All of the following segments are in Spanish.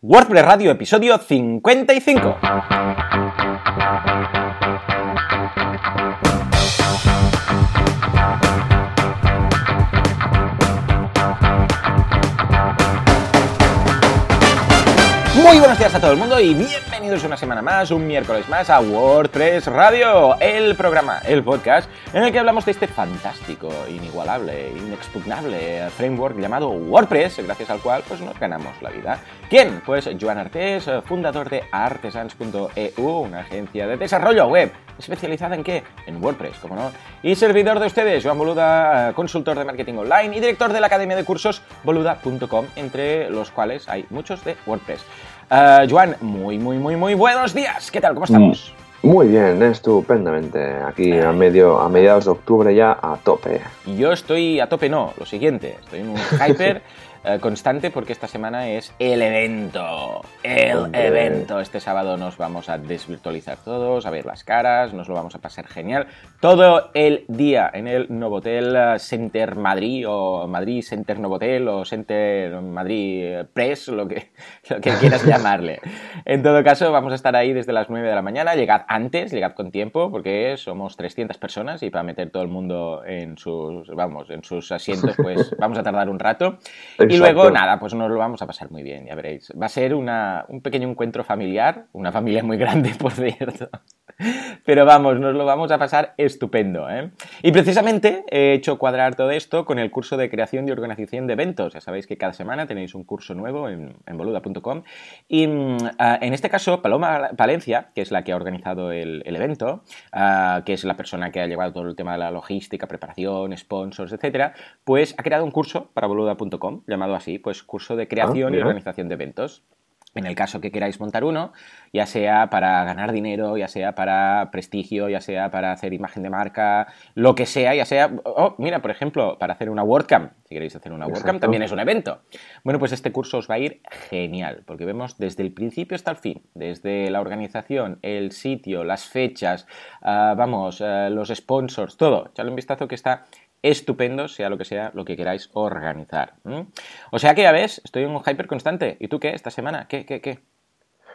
WordPress Radio, episodio 55. Muy buenos días a todo el mundo y bienvenidos una semana más, un miércoles más a WordPress Radio, el programa, el podcast en el que hablamos de este fantástico, inigualable, inexpugnable framework llamado WordPress, gracias al cual pues nos ganamos la vida. ¿Quién? Pues Joan Artés, fundador de artesans.eu, una agencia de desarrollo web especializada en qué? En WordPress, como no. Y servidor de ustedes, Joan Boluda, consultor de marketing online y director de la academia de cursos boluda.com, entre los cuales hay muchos de WordPress. Uh, Joan, muy, muy, muy, muy buenos días. ¿Qué tal? ¿Cómo estamos? Muy bien, estupendamente. Aquí a medio, a mediados de octubre ya a tope. Yo estoy a tope, no. Lo siguiente, estoy en un hyper. Eh, constante porque esta semana es el evento. El evento. Este sábado nos vamos a desvirtualizar todos, a ver las caras, nos lo vamos a pasar genial. Todo el día en el Novotel eh, Center Madrid o Madrid Center Novotel o Center Madrid Press, lo que, lo que quieras llamarle. En todo caso, vamos a estar ahí desde las 9 de la mañana. Llegad antes, llegad con tiempo porque somos 300 personas y para meter todo el mundo en sus, vamos, en sus asientos, pues vamos a tardar un rato. Y luego, nada, pues nos lo vamos a pasar muy bien, ya veréis. Va a ser un pequeño encuentro familiar, una familia muy grande, por cierto. Pero vamos, nos lo vamos a pasar estupendo. ¿eh? Y precisamente he hecho cuadrar todo esto con el curso de creación y organización de eventos. Ya sabéis que cada semana tenéis un curso nuevo en, boluda.com. Y mm, ah, en este caso, Paloma Palencia, que es la que ha organizado el, evento, ah, que es la persona que ha llevado todo el tema de la logística, preparación, sponsors, etcétera, pues ha creado un curso para boluda.com llamado así, pues curso de creación y ah, organización de eventos. En el caso que queráis montar uno, ya sea para ganar dinero, ya sea para prestigio, ya sea para hacer imagen de marca, lo que sea, ya sea, oh, mira, por ejemplo, para hacer una WordCamp, si queréis hacer una WordCamp, también es un evento. Bueno, pues este curso os va a ir genial, porque vemos desde el principio hasta el fin, desde la organización, el sitio, las fechas, ah, vamos, ah, los sponsors, todo. Echadle un vistazo que está estupendo, sea lo que sea lo que queráis organizar. O sea que ya ves, estoy en un hyper constante. ¿Y tú qué esta semana? ¿Qué, qué, qué?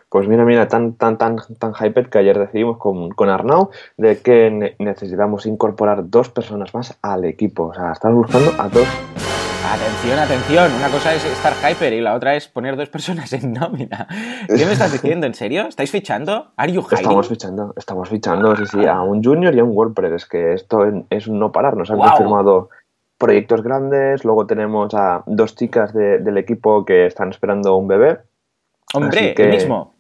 Pues mira, mira, tan, tan, tan, tan que ayer decidimos con, con Arnau de que necesitamos incorporar dos personas más al equipo. O sea, estamos buscando a dos Atención, atención. Una cosa es estar hyper y la otra es poner dos personas en nómina. ¿Qué me estás diciendo? ¿En serio? ¿Estáis fichando? ¿Are you Estamos fichando, estamos fichando, sí, sí, a un junior y a un WordPress. Es que esto es un no parar. Nos han confirmado proyectos grandes. Luego tenemos a dos chicas del equipo que están esperando un bebé. Hombre, el mismo.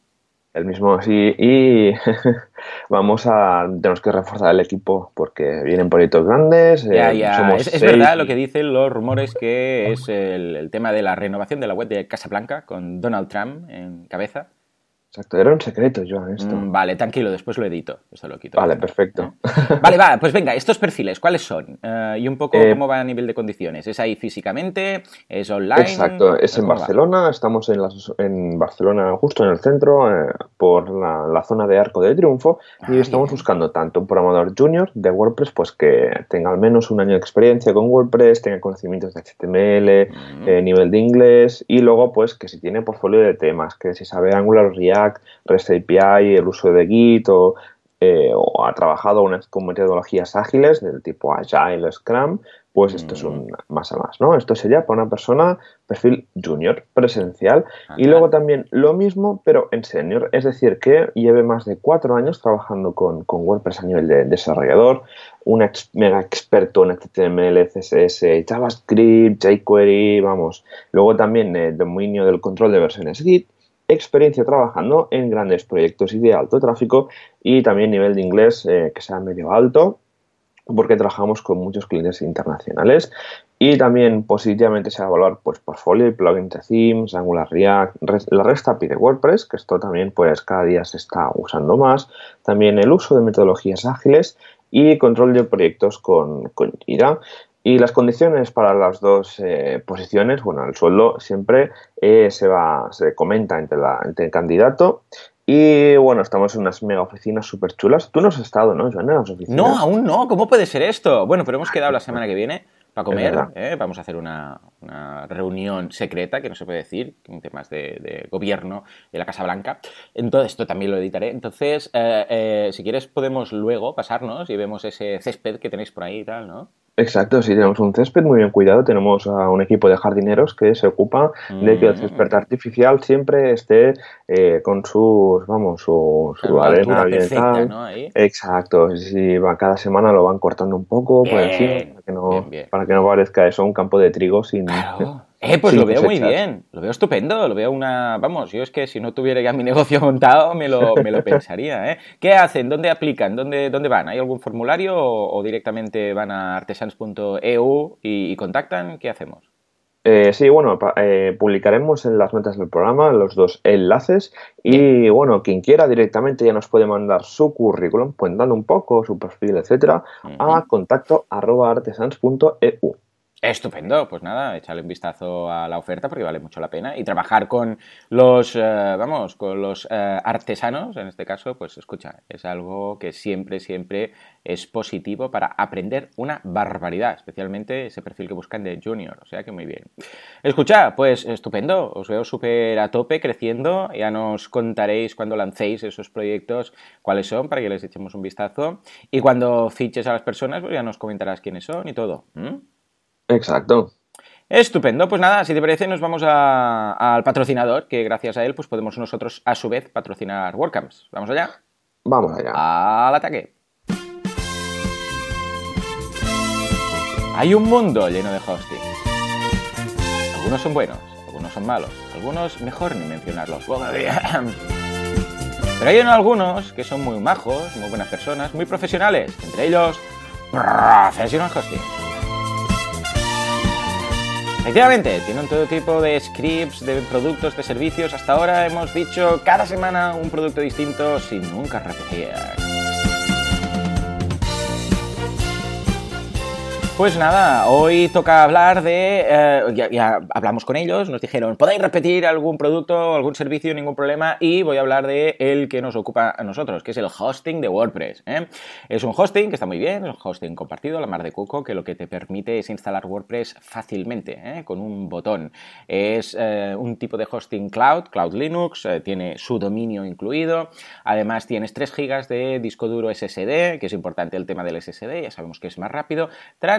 El mismo, sí. Y vamos a. Tenemos que reforzar el equipo porque vienen proyectos grandes. Ya, eh, ya. es, verdad lo que dicen los rumores que es el, tema de la renovación de la web de Casablanca con Donald Trump en cabeza. Exacto, era un secreto, Joan, esto. Mm, vale, tranquilo, después lo edito. Esto lo quito. Vale, perfecto. ¿Eh? Vale, va, pues venga, estos perfiles, ¿cuáles son? Eh, y un poco eh, cómo va a nivel de condiciones. ¿Es ahí físicamente? ¿Es online? Exacto, es en Barcelona. Estamos en, en, Barcelona, justo en el centro, por la, zona de Arco de Triunfo. y ah, estamos buscando tanto un programador junior de WordPress, pues que tenga al menos un año de experiencia con WordPress, tenga conocimientos de HTML, mm. nivel de inglés, y luego, pues que si tiene portfolio de temas, que si sabe Angular React REST API, el uso de Git eh, o, ha trabajado con metodologías ágiles del tipo Agile, Scrum, pues esto es un mm. más a más, ¿no? Esto sería para una persona perfil junior, presencial, y luego también lo mismo, pero en senior, es decir, que lleve más de cuatro años trabajando con, WordPress a nivel de desarrollador, un mega experto en HTML, CSS, JavaScript, jQuery, vamos, luego también el dominio del control de versiones Git, experiencia trabajando en grandes proyectos y de alto tráfico y también nivel de inglés eh, que sea medio alto porque trabajamos con muchos clientes internacionales. Y también positivamente se va a evaluar pues portfolio y plugins de themes, Angular React, la REST API de WordPress, que esto también pues cada día se está usando más, también el uso de metodologías ágiles y control de proyectos con, con y las condiciones para las dos eh, posiciones, bueno, el sueldo siempre eh, se va, se comenta entre, la, entre el candidato y bueno, estamos en unas mega oficinas súper chulas. Tú no has estado, ¿no, Joan, en las oficinas? No, aún no. ¿Cómo puede ser esto? Bueno, pero hemos quedado la semana que viene para comer. ¿eh? Vamos a hacer una, reunión secreta que no se puede decir, en temas de, gobierno de la Casa Blanca. Entonces, esto también lo editaré. Entonces, eh, eh, si quieres, podemos luego pasarnos y vemos ese césped que tenéis por ahí y tal, ¿no? Exacto, sí, tenemos un césped muy bien cuidado. Tenemos a un equipo de jardineros que se ocupa de que el césped mm. artificial siempre esté eh, con sus, vamos, su, arena bien Exacto, si va, cada semana lo van cortando un poco por encima para que, no, para que no parezca eso un campo de trigo sin. Eh, pues lo veo muy bien, lo veo estupendo, lo veo una... Vamos, yo es que si no tuviera ya mi negocio montado me lo, me lo pensaría, ¿eh? ¿Qué hacen? ¿Dónde aplican? ¿Dónde, dónde van? ¿Hay algún formulario o, directamente van a artesans.eu y, contactan? ¿Qué hacemos? Eh, sí, bueno, eh, publicaremos en las notas del programa los dos enlaces y bueno, quien quiera directamente ya nos puede mandar su currículum, cuentando un poco su perfil, etcétera, a contacto arroba artesans.eu. Estupendo, pues nada, echarle un vistazo a la oferta porque vale mucho la pena y trabajar con los, eh, vamos, con los eh, artesanos, en este caso, pues escucha, es algo que siempre, siempre es positivo para aprender una barbaridad, especialmente ese perfil que buscan de junior, o sea que muy bien. Escucha, pues estupendo, os veo súper a tope, creciendo, ya nos contaréis cuando lancéis esos proyectos cuáles son para que les echemos un vistazo y cuando fiches a las personas, pues ya nos comentarás quiénes son y todo. Exacto. Estupendo, pues nada, si te parece nos vamos al patrocinador, que gracias a él pues podemos nosotros a su vez patrocinar WordCamps. ¿Vamos allá? Vamos allá. Al ataque. Hay un mundo lleno de hosting. Algunos son buenos, algunos son malos, algunos mejor ni mencionarlos. Pero hay algunos que son muy majos, muy buenas personas, muy profesionales, entre ellos Professional Hosting. Efectivamente, tienen todo tipo de scripts, de productos, de servicios. Hasta ahora hemos dicho cada semana un producto distinto sin nunca repetir. Pues nada, hoy toca hablar de... Eh, ya, hablamos con ellos, nos dijeron, podéis repetir algún producto, algún servicio, ningún problema, y voy a hablar de el que nos ocupa a nosotros, que es el hosting de WordPress. ¿eh? Es un hosting que está muy bien, es hosting compartido, la mar de cuco, que lo que te permite es instalar WordPress fácilmente, ¿eh? con un botón. Es un tipo de hosting cloud, Cloud Linux, tiene su dominio incluido, además tienes 3 GB de disco duro SSD, que es importante el tema del SSD, ya sabemos que es más rápido,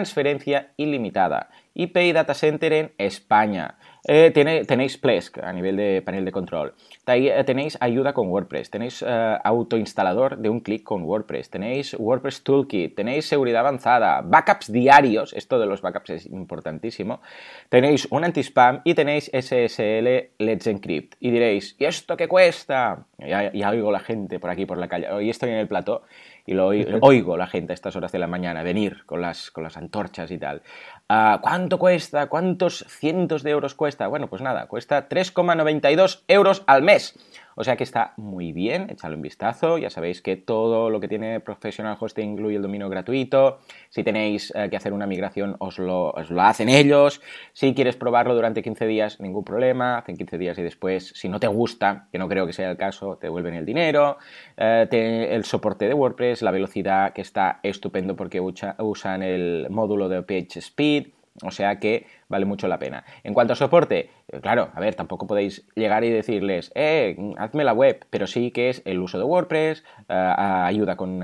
transferencia ilimitada. IP Data Center en España. Eh, tenéis Plesk a nivel de panel de control. Eh, tenéis ayuda con WordPress. Tenéis eh, autoinstalador de un clic con WordPress. Tenéis WordPress Toolkit. Tenéis seguridad avanzada. Backups diarios. Esto de los backups es importantísimo. Tenéis un anti-spam y tenéis SSL Let's Encrypt. Y diréis, ¿y esto qué cuesta? Ya, ya oigo la gente por aquí, por la calle. Hoy estoy en el plató y lo oigo la gente a estas horas de la mañana venir con las, con las antorchas y tal. Ah, ¿Cuánto cuesta? ¿Cuántos cientos de euros cuesta? Bueno, pues nada, cuesta 3,92 euros al mes. O sea que está muy bien, echadle un vistazo. Ya sabéis que todo lo que tiene Professional Hosting incluye el dominio gratuito. Si tenéis eh, que hacer una migración, os lo, lo, hacen ellos. Si quieres probarlo durante 15 días, ningún problema. Hacen 15 días y después, si no te gusta, que no creo que sea el caso, te devuelven el dinero. Eh, el soporte de WordPress, la velocidad que está estupendo porque usan el módulo de PageSpeed. O sea que vale mucho la pena. En cuanto a soporte, eh, claro, a ver, tampoco podéis llegar y decirles, eh, hazme la web, pero sí que es el uso de WordPress, eh, ayuda con,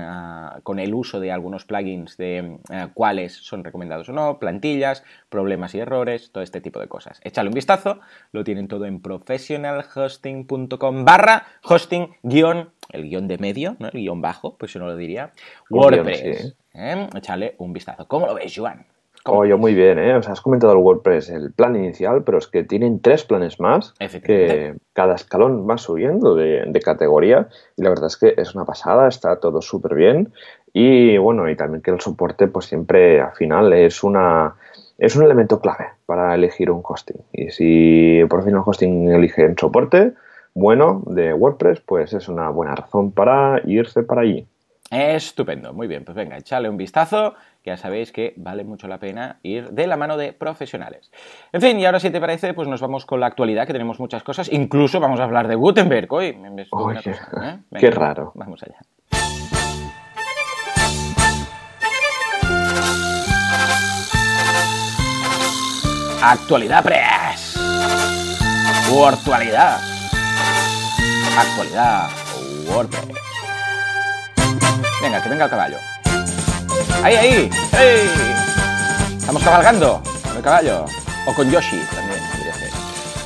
el uso de algunos plugins de cuáles son recomendados o no, plantillas, problemas y errores, todo este tipo de cosas. Échale un vistazo, lo tienen todo en professionalhosting.com barra hosting guion, el guion de medio, ¿no? el guion bajo, pues yo no lo diría, WordPress. Échale un vistazo. ¿Cómo lo ves, Joan? Oye, muy bien, ¿eh? O sea, has comentado el WordPress, el plan inicial, pero es que tienen tres planes más que cada escalón va subiendo de, categoría y la verdad es que es una pasada, está todo súper bien y bueno, y también que el soporte pues siempre al final es una es un elemento clave para elegir un hosting y si por fin un hosting elige el soporte bueno de WordPress, pues es una buena razón para irse para allí. Estupendo, muy bien, pues venga, echale un vistazo, que ya sabéis que vale mucho la pena ir de la mano de profesionales. En fin, y ahora si te parece, pues nos vamos con la actualidad, que tenemos muchas cosas, incluso vamos a hablar de Gutenberg hoy. ¿eh? qué raro. Vamos allá. Actualidad Press. Actualidad. Actualidad WordPress. Venga, que venga el caballo. ¡Ahí, ahí! ¡Hey! Estamos cabalgando con el caballo. O con Yoshi también, podría ser.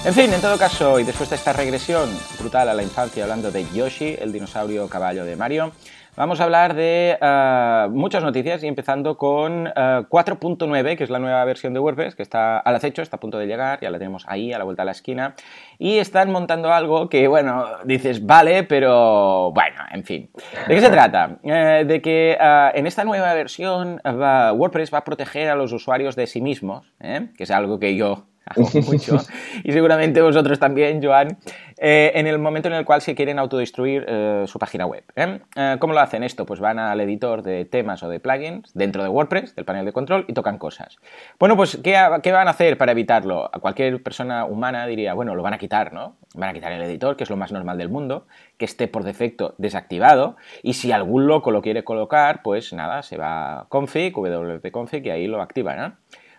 En fin, en todo caso, y después de esta regresión brutal a la infancia hablando de Yoshi, el dinosaurio caballo de Mario, Vamos a hablar de eh, muchas noticias y empezando con 4.9, eh, que es la nueva versión de WordPress, que está al acecho, está a punto de llegar, ya la tenemos ahí a la vuelta de la esquina. Y están montando algo que, bueno, dices, vale, pero bueno, en fin. ¿De qué se trata? Eh, de que en esta nueva versión WordPress va a proteger a los usuarios de sí mismos, que es algo que yo mucho, y seguramente vosotros también, Joan, eh, en el momento en el cual se quieren autodestruir eh, su página web. ¿eh? ¿Cómo lo hacen esto? Pues van al editor de temas o de plugins dentro de WordPress, del panel de control, y tocan cosas. Bueno, pues, ¿qué, ¿qué, van a hacer para evitarlo? A cualquier persona humana diría, bueno, lo van a quitar, ¿no? Van a quitar el editor, que es lo más normal del mundo, que esté por defecto desactivado, y si algún loco lo quiere colocar, pues nada, se va a config, wp config, y ahí lo activa, ¿no?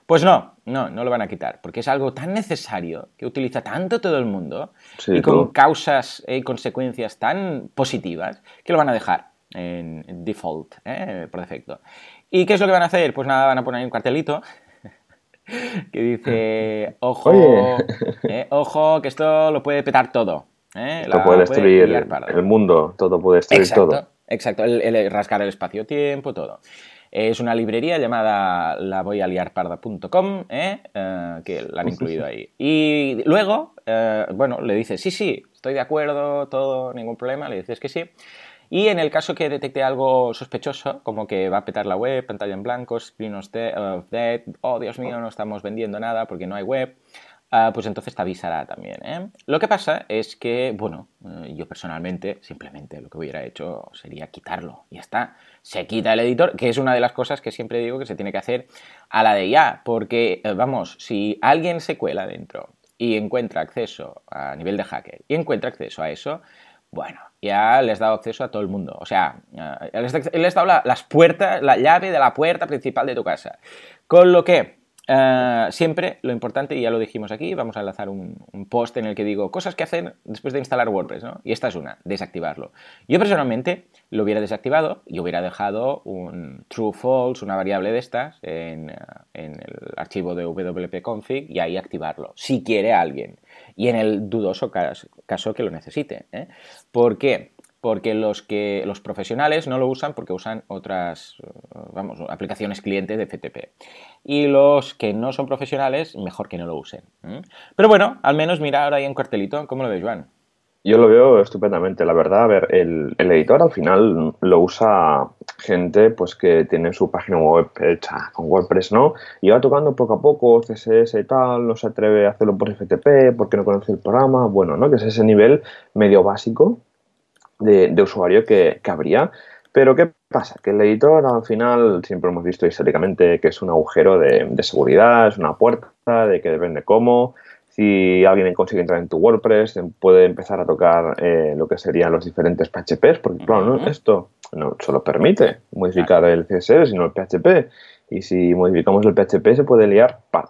Pues no, no, no lo van a quitar, porque es algo tan necesario que utiliza tanto todo el mundo y con causas y consecuencias tan positivas que lo van a dejar en default, ¿eh? por defecto. ¿Y qué es lo que van a hacer? Pues nada, van a poner un cartelito que dice, ojo, eh, ojo, que esto lo puede petar todo. ¿eh? Esto puede destruir el mundo, todo puede destruir todo. Exacto, el rascar el espacio-tiempo, todo. Es una librería llamada la voy a liarparda.com, ¿eh? Eh, que la han incluido ahí. Y luego, eh, bueno, le dices, sí, sí, estoy de acuerdo, todo, ningún problema, le dices que sí. Y en el caso que detecte algo sospechoso, como que va a petar la web, pantalla en blanco, screen of dead, oh Dios mío, no estamos vendiendo nada porque no hay web, Ah, pues entonces te avisará también. ¿eh? Lo que pasa es que, bueno, eh, yo personalmente simplemente lo que hubiera hecho sería quitarlo. Ya está. Se quita el editor, que es una de las cosas que siempre digo que se tiene que hacer a la de ya. Porque, eh, vamos, si alguien se cuela dentro y encuentra acceso a nivel de hacker y encuentra acceso a eso, bueno, ya les dado acceso a todo el mundo. O sea, les, has dado las puertas, la llave de la puerta principal de tu casa. Con lo que eh, siempre lo importante, y ya lo dijimos aquí, vamos a enlazar un, post en el que digo cosas que hacer después de instalar WordPress, ¿no? Y esta es una, desactivarlo. Yo personalmente lo hubiera desactivado y hubiera dejado un true false, una variable de estas, en, el archivo de wp-config y ahí activarlo, si quiere alguien. Y en el dudoso caso, que lo necesite. ¿eh? ¿Por qué? Porque los que los profesionales no lo usan porque usan otras vamos, aplicaciones clientes de FTP. Y los que no son profesionales, mejor que no lo usen. Pero bueno, al menos mira ahora ahí en cartelito, ¿cómo lo ves, Juan? Yo lo veo estupendamente, la verdad. A ver, el, editor al final lo usa gente pues que tiene su página web hecha con WordPress, ¿no? Y va tocando poco a poco CSS y tal, no se atreve a hacerlo por FTP porque no conoce el programa, bueno, ¿no? Que es ese nivel medio básico de, usuario que, habría. Pero ¿qué pasa? Que el editor al final siempre hemos visto históricamente que es un agujero de, seguridad, es una puerta, de que depende cómo. Si alguien consigue entrar en tu WordPress, puede empezar a tocar eh, lo que serían los diferentes PHPs, porque claro, esto no solo permite modificar el CSS, sino el PHP. Y si modificamos el PHP se puede liar para.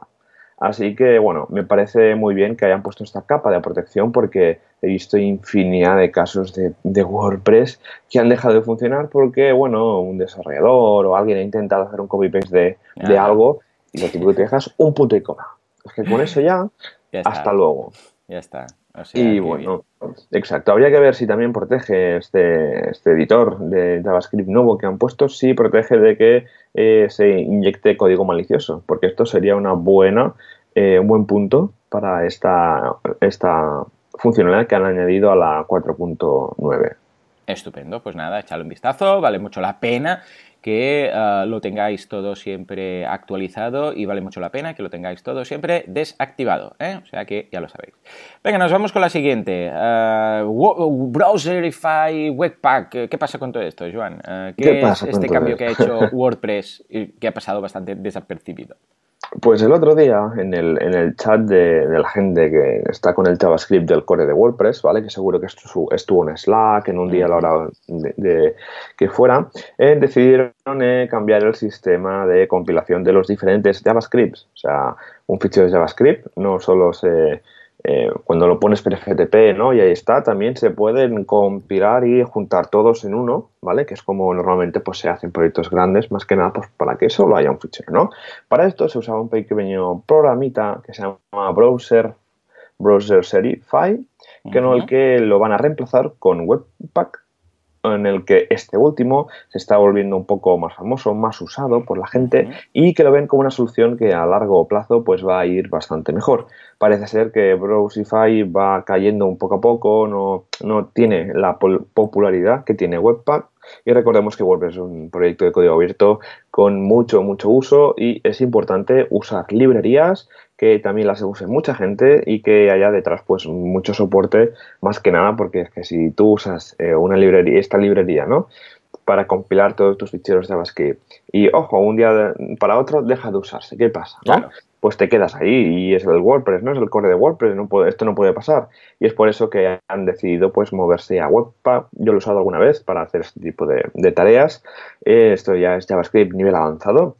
Así que, bueno, me parece muy bien que hayan puesto esta capa de protección porque he visto infinidad de casos de, WordPress que han dejado de funcionar porque, bueno, un desarrollador o alguien ha intentado hacer un copy-paste de, algo y lo típico que te dejas un punto y coma. Es que con eso ya, hasta luego. Ya está. Y bueno, exacto. Habría que ver si también protege este, este editor de JavaScript nuevo que han puesto, si protege de que eh, se inyecte código malicioso, porque esto sería una buena, eh, un buen punto para esta, esta funcionalidad que han añadido a la 4.9. Estupendo, pues nada, echadle un vistazo, vale mucho la pena que ah, lo tengáis todo siempre actualizado y vale mucho la pena que lo tengáis todo siempre desactivado, ¿eh? o sea que ya lo sabéis. Venga, nos vamos con la siguiente. Uh, Browserify Webpack, ¿qué pasa con todo esto, Joan? Ah, ¿Qué, es este cambio que ha hecho WordPress y que ha pasado bastante desapercibido? Pues el otro día, en el, en el chat de, la gente que está con el JavaScript del core de WordPress, ¿vale? Que seguro que estuvo en Slack en un día a la hora de, que fuera, eh, decidieron eh, cambiar el sistema de compilación de los diferentes JavaScripts. O sea, un fichero de JavaScript no solo se eh, cuando lo pones PFTP, ¿no? Y ahí está, también se pueden compilar y juntar todos en uno, ¿vale? Que es como normalmente pues, se hacen proyectos grandes, más que nada pues, para que solo haya un fichero, ¿no? Para esto se usaba un pequeño programita que se llama Browser, Browser Serify, que no el que lo van a reemplazar con Webpack en el que este último se está volviendo un poco más famoso, más usado por la gente y que lo ven como una solución que a largo plazo pues va a ir bastante mejor. Parece ser que Browsify va cayendo un poco a poco, no, no tiene la popularidad que tiene Webpack y recordemos que WordPress es un proyecto de código abierto con mucho, mucho uso y es importante usar librerías que también las use mucha gente y que haya detrás pues mucho soporte más que nada porque es que si tú usas eh, una librería, esta librería, ¿no? Para compilar todos tus ficheros de JavaScript y ojo, un día para otro deja de usarse, ¿qué pasa? Pues te quedas ahí y es el WordPress, ¿no? Es el core de WordPress, no puede, esto no puede pasar y es por eso que han decidido pues moverse a Webpack. Yo lo he usado alguna vez para hacer este tipo de, tareas. Eh, esto ya es JavaScript nivel avanzado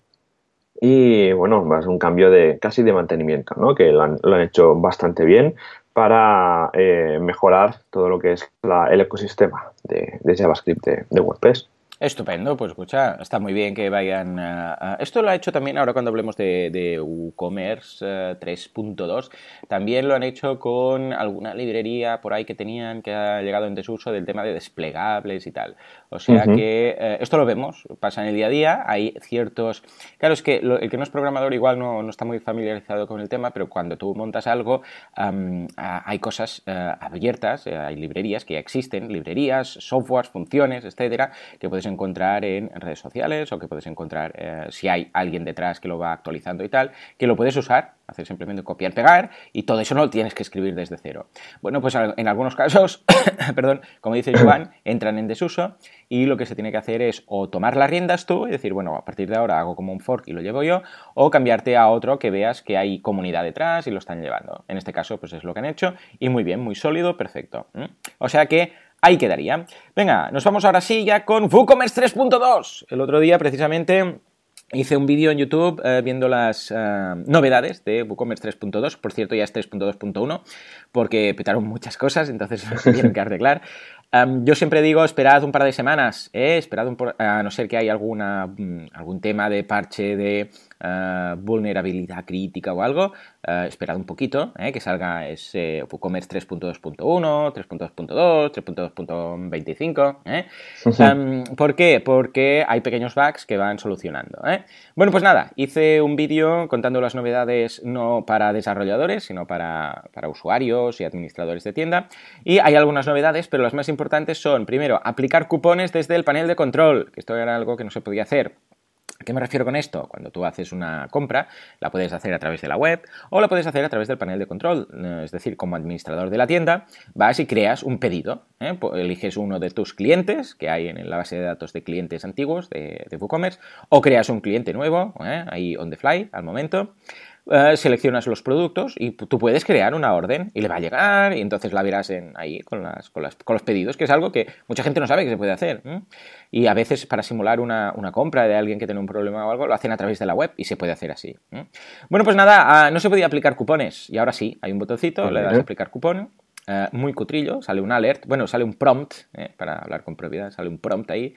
y bueno, es un cambio de casi de mantenimiento, ¿no? que lo han, hecho bastante bien para eh, mejorar todo lo que es el ecosistema de, JavaScript de WordPress. Estupendo, pues escucha, está muy bien que vayan. a... esto lo ha hecho también ahora cuando hablemos de, WooCommerce 3.2. Eh, también lo han hecho con alguna librería por ahí que tenían que ha llegado en desuso del tema de desplegables y tal. O sea que eh, esto lo vemos, pasa en el día a día. Hay ciertos. Claro, es que el que no es programador igual no, no, está muy familiarizado con el tema, pero cuando tú montas algo, hay cosas eh, abiertas, hay librerías que ya existen, librerías, softwares, funciones, etcétera, que puedes encontrar en redes sociales o que puedes encontrar eh, si hay alguien detrás que lo va actualizando y tal, que lo puedes usar, hacer simplemente copiar, pegar y todo eso no lo tienes que escribir desde cero. Bueno, pues en algunos casos, perdón, como dice Joan, entran en desuso y lo que se tiene que hacer es o tomar las riendas tú y decir, bueno, a partir de ahora hago como un fork y lo llevo yo, o cambiarte a otro que veas que hay comunidad detrás y lo están llevando. En este caso, pues es lo que han hecho y muy bien, muy sólido, perfecto. O sea que ahí quedaría. Venga, nos vamos ahora sí ya con WooCommerce 3.2. El otro día, precisamente, Hice un vídeo en YouTube eh, viendo las eh, novedades de WooCommerce 3.2, por cierto ya es 3.2.1, porque petaron muchas cosas, entonces se tuvieron que arreglar yo siempre digo, esperad un par de semanas, ¿eh? esperad un a no ser que haya alguna, mm, algún tema de parche de eh, vulnerabilidad crítica o algo, uh, esperad un poquito, ¿eh? que salga ese WooCommerce 3.2.1, 3.2.2, 3.2.25. ¿Por qué? Porque hay pequeños bugs que van solucionando. Bueno, pues nada, hice un vídeo contando las novedades no para desarrolladores, sino para, para usuarios y administradores de tienda. Y hay algunas novedades, pero las más importantes importantes son, primero, aplicar cupones desde el panel de control, que esto era algo que no se podía hacer. ¿A qué me refiero con esto? Cuando tú haces una compra, la puedes hacer a través de la web o la puedes hacer a través del panel de control. Eh, es decir, como administrador de la tienda, vas y creas un pedido. ¿eh? Eliges uno de tus clientes que hay en la base de datos de clientes antiguos de, WooCommerce o creas un cliente nuevo, ¿eh? ahí on the fly, al momento. Eh, seleccionas los productos y tú puedes crear una orden y le va a llegar y entonces la verás en, ahí con, las, con, los pedidos, que es algo que mucha gente no sabe que se puede hacer. Y a veces para simular una, compra de alguien que tiene un problema o algo, lo hacen a través de la web y se puede hacer así. Bueno, pues nada, ah, no se podía aplicar cupones y ahora sí, hay un botoncito, le das a aplicar cupón. Eh, muy cutrillo, sale un alert, bueno, sale un prompt, eh, para hablar con propiedad, sale un prompt ahí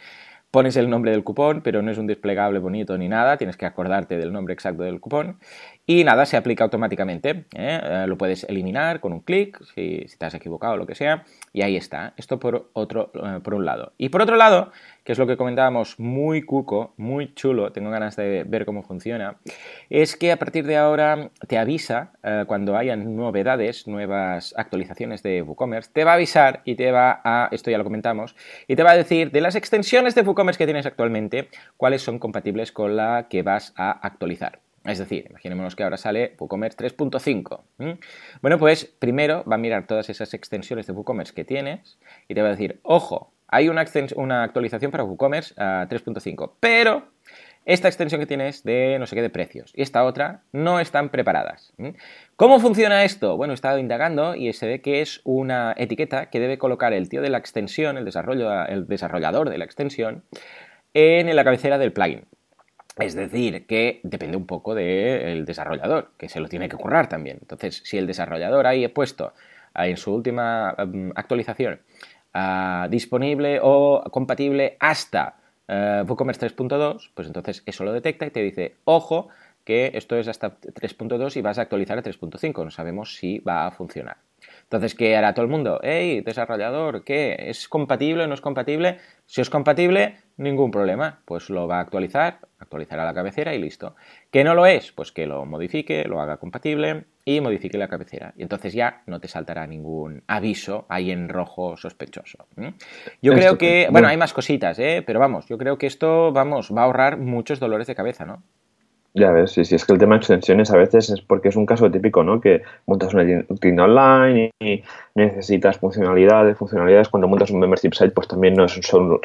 pones el nombre del cupón, pero no es un desplegable bonito ni nada, tienes que acordarte del nombre exacto del cupón y nada, se aplica automáticamente. ¿eh? Eh, lo puedes eliminar con un clic si, te has equivocado o lo que sea. Y ahí está. Esto por, otro, eh, por un lado. Y por otro lado, que es lo que comentábamos, muy cuco, muy chulo, tengo ganas de ver cómo funciona, es que a partir de ahora te avisa cuando hayan novedades, nuevas actualizaciones de WooCommerce, te va a avisar y te va a, esto ya lo comentamos, y te va a decir de las extensiones de WooCommerce que tienes actualmente, cuáles son compatibles con la que vas a actualizar. Es decir, imaginémonos que ahora sale WooCommerce 3.5. Bueno, pues primero va a mirar todas esas extensiones de WooCommerce que tienes y te va a decir, ojo, hay una, actualización para WooCommerce 3.5, pero esta extensión que tienes de no sé qué de precios y esta otra no están preparadas. ¿Cómo funciona esto? Bueno, he estado indagando y se ve que es una etiqueta que debe colocar el tío de la extensión, el, desarrollo, el desarrollador de la extensión, en la cabecera del plugin. Es decir, que depende un poco del desarrollador, que se lo tiene que currar también. Entonces, si el desarrollador ahí he puesto en su última mm, actualización ah, disponible o compatible hasta uh, WooCommerce 3.2, pues entonces eso lo detecta y te dice, ojo, que esto es hasta 3.2 y vas a actualizar a 3.5. No sabemos si va a funcionar. Entonces, ¿qué hará todo el mundo? Hey, desarrollador, ¿qué? ¿Es compatible o no es compatible? Si es compatible, ningún problema. Pues lo va a actualizar, actualizará la cabecera y listo. ¿Que no lo es? Pues que lo modifique, lo haga compatible y modifique la cabecera. Y entonces ya no te saltará ningún aviso ahí en rojo sospechoso. Yo creo que, bueno, hay más cositas, ¿eh? Pero vamos, yo creo que esto, vamos, va a ahorrar muchos dolores de cabeza, ¿no? Ya ves, sí, sí, es que el tema de extensiones a veces es porque es un caso típico, ¿no? Que montas una tienda online y necesitas funcionalidades, funcionalidades. Cuando montas un membership site, pues también no es un solo,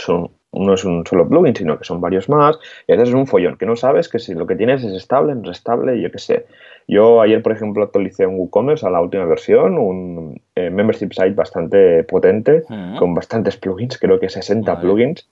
no es un solo plugin, sino que son varios más. Y a veces es un follón, que no sabes que si lo que tienes es estable, no es estable, yo qué sé. Yo ayer, por ejemplo, actualicé un WooCommerce a la última versión, un eh, membership site bastante potente, con bastantes plugins, creo que 60 plugins.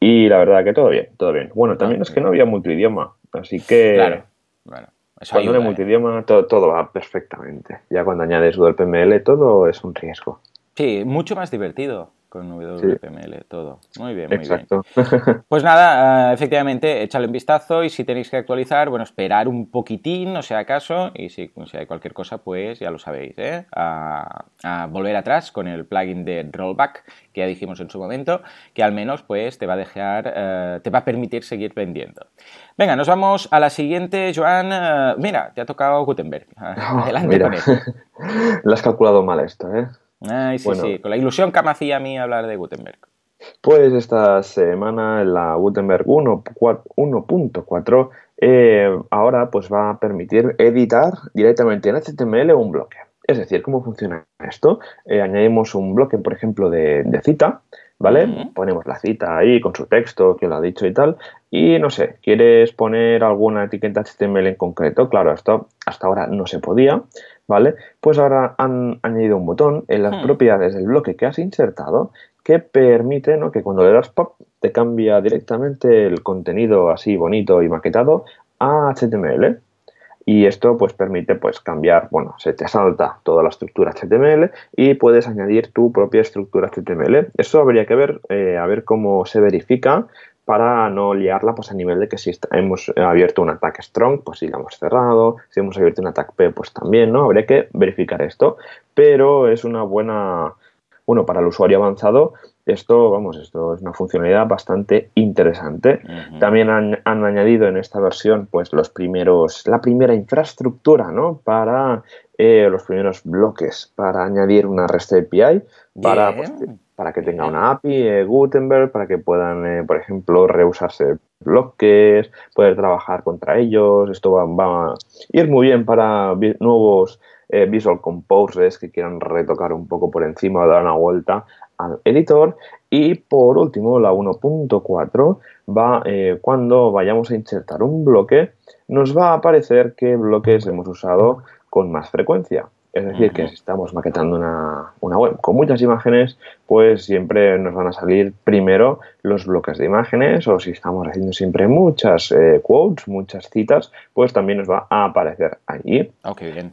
Y la verdad que todo bien, todo bien. Bueno, también es que no había multidioma. Así que claro, bueno, cuando de ¿eh? multidioma todo, todo, va perfectamente. Ya cuando añades WPML todo es un riesgo. Sí, mucho más divertido con WPML, todo. Muy bien, muy Exacto. bien. Pues nada, eh, efectivamente, échale un vistazo y si tenéis que actualizar, bueno, esperar un poquitín, no sea acaso, y si, hay cualquier cosa, pues ya lo sabéis, ¿eh? A, volver atrás con el plugin de rollback que ya dijimos en su momento, que al menos pues te va a dejar, eh, te va a permitir seguir vendiendo. Venga, nos vamos a la siguiente, Joan. Eh, mira, te ha tocado Gutenberg. Adelante con él. Lo has calculado mal esto, ¿eh? Ay, sí, sí, con la ilusión que me hacía a mí hablar de Gutenberg. Pues esta semana la Gutenberg 1.4 eh, ahora pues va a permitir editar directamente en HTML un bloque. Es decir, ¿cómo funciona esto? Eh, añadimos un bloque, por ejemplo, de, cita, ¿vale? Ponemos la cita ahí con su texto, que lo ha dicho y tal. Y no sé, ¿quieres poner alguna etiqueta HTML en concreto? Claro, esto hasta ahora no se podía. ¿Vale? Pues ahora han añadido un botón en las hmm. propiedades del bloque que has insertado que permite que cuando le das pop te cambia directamente el contenido así bonito y maquetado a HTML. Y esto pues permite pues cambiar, bueno, se te salta toda la estructura HTML y puedes añadir tu propia estructura HTML. Eso habría que ver, eh, a ver cómo se verifica, para no liarla pues a nivel de que si hemos abierto un ataque strong, pues si la hemos cerrado, si hemos abierto un ataque P, pues también, ¿no? Habría que verificar esto, pero es una buena, bueno, para el usuario avanzado, esto, vamos, esto es una funcionalidad bastante interesante. También han, añadido en esta versión, pues, los primeros, la primera infraestructura, ¿no? Para eh, los primeros bloques, para añadir una REST API, para, pues, para que tenga una API eh, Gutenberg, para que puedan, eh, por ejemplo, reusarse bloques, poder trabajar contra ellos. Esto va, a ir muy bien para nuevos eh, Visual Composers que quieran retocar un poco por encima o dar una vuelta al editor. Y por último, la 1.4 va cuando vayamos a insertar un bloque, nos va a aparecer qué bloques hemos usado con más frecuencia. Es decir, que si estamos maquetando una, web con muchas imágenes, pues siempre nos van a salir primero los bloques de imágenes o si estamos haciendo siempre muchas eh, quotes, muchas citas, pues también nos va a aparecer allí. Ok, bien.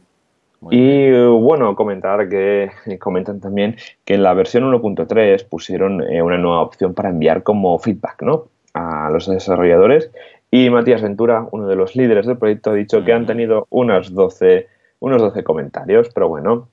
y bueno, comentar que comentan también que en la versión 1.3 pusieron eh, una nueva opción para enviar como feedback ¿no? a los desarrolladores y Matías Ventura, uno de los líderes del proyecto, ha dicho que han tenido unas 12 unos 12 comentarios, pero bueno,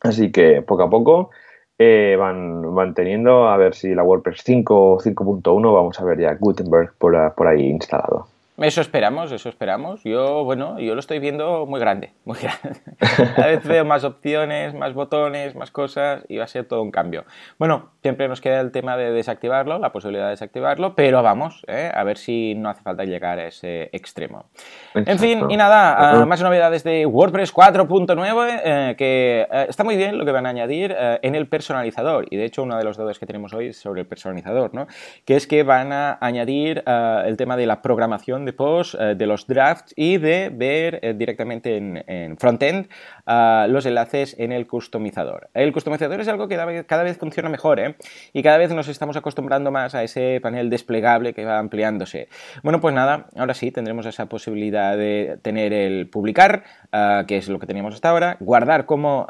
así que poco a poco eh, van, van teniendo, a ver si la WordPress 5 o 5.1 vamos a ver ya Gutenberg por, por ahí instalado. Eso esperamos, eso esperamos. Yo, bueno, yo lo estoy viendo muy grande, muy grande. Cada vez veo más opciones, más botones, más cosas y va a ser todo un cambio. Bueno, siempre nos queda el tema de desactivarlo, la posibilidad de desactivarlo, pero vamos, ¿eh? a ver si no hace falta llegar a ese extremo. En fin, y nada, más novedades de WordPress 4.9, eh, que eh, está muy bien lo que van a añadir en el personalizador. Y de hecho, uno de los datos que tenemos hoy es sobre el personalizador, ¿no? Que es que van a añadir el tema de la programación de post, eh, de los drafts y de ver eh, directamente en, frontend ah, los enlaces en el customizador. El customizador es algo que cada vez, funciona mejor ¿eh? y cada vez nos estamos acostumbrando más a ese panel desplegable que va ampliándose. Bueno, pues nada, ahora sí tendremos esa posibilidad de tener el publicar, ah, que es lo que teníamos hasta ahora, guardar como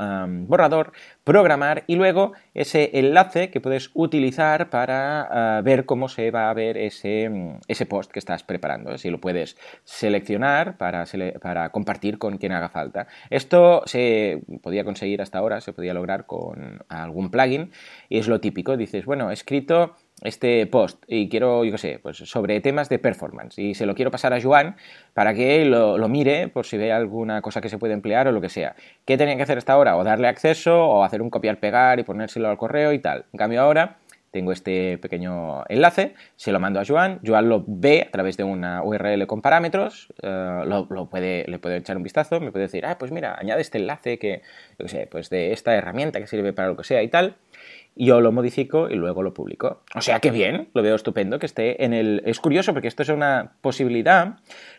borrador, programar y luego ese enlace que puedes utilizar para ah, ver cómo se va a ver ese, ese post que estás preparando. Si lo puedes seleccionar para, compartir con quien haga falta. Esto se podía conseguir hasta ahora, se podía lograr con algún plugin y es lo típico. Dices, bueno, he escrito este post y quiero, yo qué sé, pues sobre temas de performance y se lo quiero pasar a Joan para que lo, lo, mire por si ve alguna cosa que se puede emplear o lo que sea. ¿Qué tenía que hacer hasta ahora? O darle acceso o hacer un copiar-pegar y ponérselo al correo y tal. En cambio ahora tengo este pequeño enlace, se lo mando a Joan, Joan lo ve a través de una URL con parámetros, eh, lo, puede, le puede echar un vistazo, me puede decir, ah, pues mira, añade este enlace que, yo sé, pues de esta herramienta que sirve para lo que sea y tal, yo lo modifico y luego lo publico. O sea que bien, lo veo estupendo que esté en el... Es curioso porque esto es una posibilidad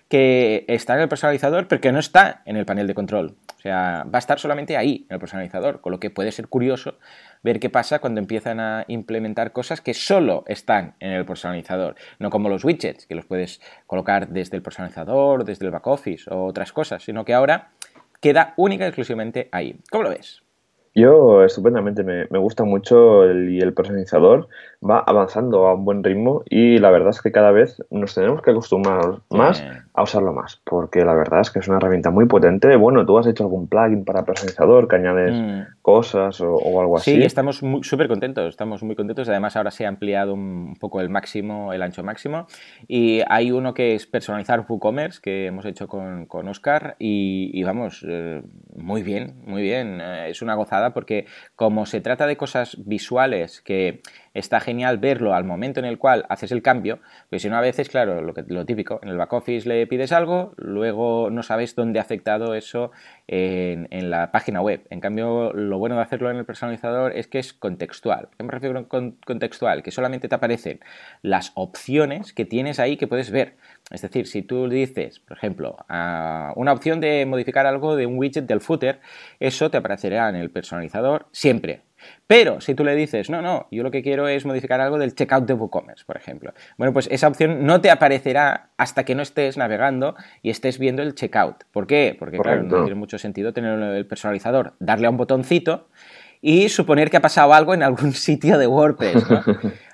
que está en el personalizador pero que no está en el panel de control. O sea, va a estar solamente ahí, en el personalizador, con lo que puede ser curioso ver qué pasa cuando empiezan a implementar cosas que solo están en el personalizador, no como los widgets, que los puedes colocar desde el personalizador, desde el back office o otras cosas, sino que ahora queda única y exclusivamente ahí. ¿Cómo lo ves? Yo estupendamente, me, gusta mucho el, personalizador va avanzando a un buen ritmo y la verdad es que cada vez nos tenemos que acostumbrar más a usarlo más, porque la verdad es que es una herramienta muy potente. Bueno, tú has hecho algún plugin para personalizador que añades mm. cosas o, algo así. Sí, estamos súper contentos, estamos muy contentos. Además, ahora se ha ampliado un poco el máximo, el ancho máximo. Y hay uno que es personalizar WooCommerce, que hemos hecho con, con Oscar. Y, vamos, eh, muy bien, muy bien. Eh, es una gozada porque como se trata de cosas visuales que está genial verlo al momento en el cual haces el cambio, porque si no a veces, claro, lo, que, lo típico, en el back office le pides algo, luego no sabes dónde ha afectado eso en, la página web. En cambio, lo bueno de hacerlo en el personalizador es que es contextual. ¿Qué me refiero con contextual? Que solamente te aparecen las opciones que tienes ahí que puedes ver. Es decir, si tú dices, por ejemplo, una opción de modificar algo de un widget del footer, eso te aparecerá en el personalizador siempre. Pero si tú le dices, no, no, yo lo que quiero es modificar algo del checkout de WooCommerce, por ejemplo. Bueno, pues esa opción no te aparecerá hasta que no estés navegando y estés viendo el checkout. ¿Por qué? Porque, claro, no tiene mucho sentido tener el personalizador, darle a un botoncito y suponer que ha pasado algo en algún sitio de WordPress.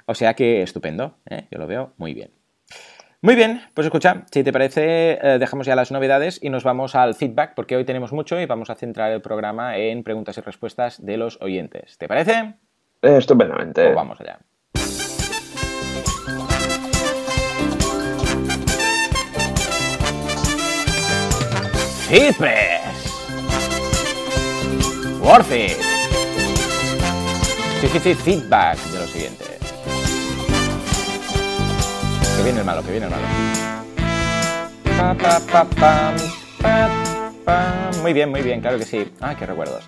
o sea que estupendo, ¿eh? yo lo veo muy bien. Muy bien, pues escucha, si te parece, eh, dejamos ya las novedades y nos vamos al feedback, porque hoy tenemos mucho y vamos a centrar el programa en preguntas y respuestas de los oyentes. ¿Te parece? Estupendamente. Pues vamos allá. FeedPress. Worth it. Feedback de los siguientes. Que viene el malo, que viene el malo. Muy bien, muy bien, claro que sí. Ay, qué recuerdos.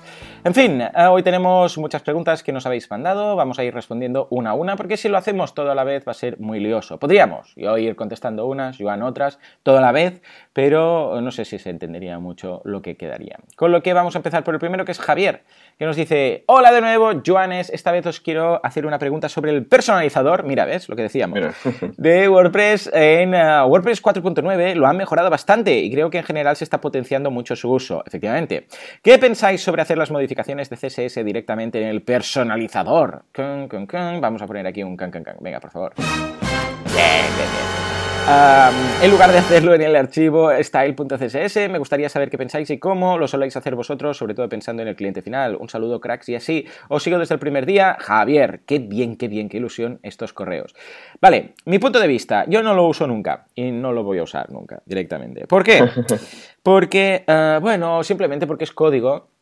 En fin, eh, hoy tenemos muchas preguntas que nos habéis mandado, vamos a ir respondiendo una a una, porque si lo hacemos todo a la vez va a ser muy lioso. Podríamos yo ir contestando unas, Joan otras, todo a la vez, pero no sé si se entendería mucho lo que quedaría. Con lo que vamos a empezar por el primero, que es Javier, que nos dice, hola de nuevo, Joanes, esta vez os quiero hacer una pregunta sobre el personalizador, mira, ves lo que decíamos, de WordPress en eh, WordPress 4.9, lo han mejorado bastante y creo que en general se está potenciando mucho su uso, efectivamente. ¿Qué pensáis sobre hacer las modificaciones de CSS directamente en el personalizador. Vamos a poner aquí un can, can, can. Venga, por favor. en lugar de hacerlo en el archivo style.css, me gustaría saber qué pensáis y cómo lo soléis hacer vosotros, sobre todo pensando en el cliente final. Un saludo, cracks, y así os sigo desde el primer día. Javier, qué bien, qué bien, qué ilusión estos correos. Vale, mi punto de vista, yo no lo uso nunca y no lo voy a usar nunca directamente. ¿Por qué? Porque, ah, bueno, simplemente porque es código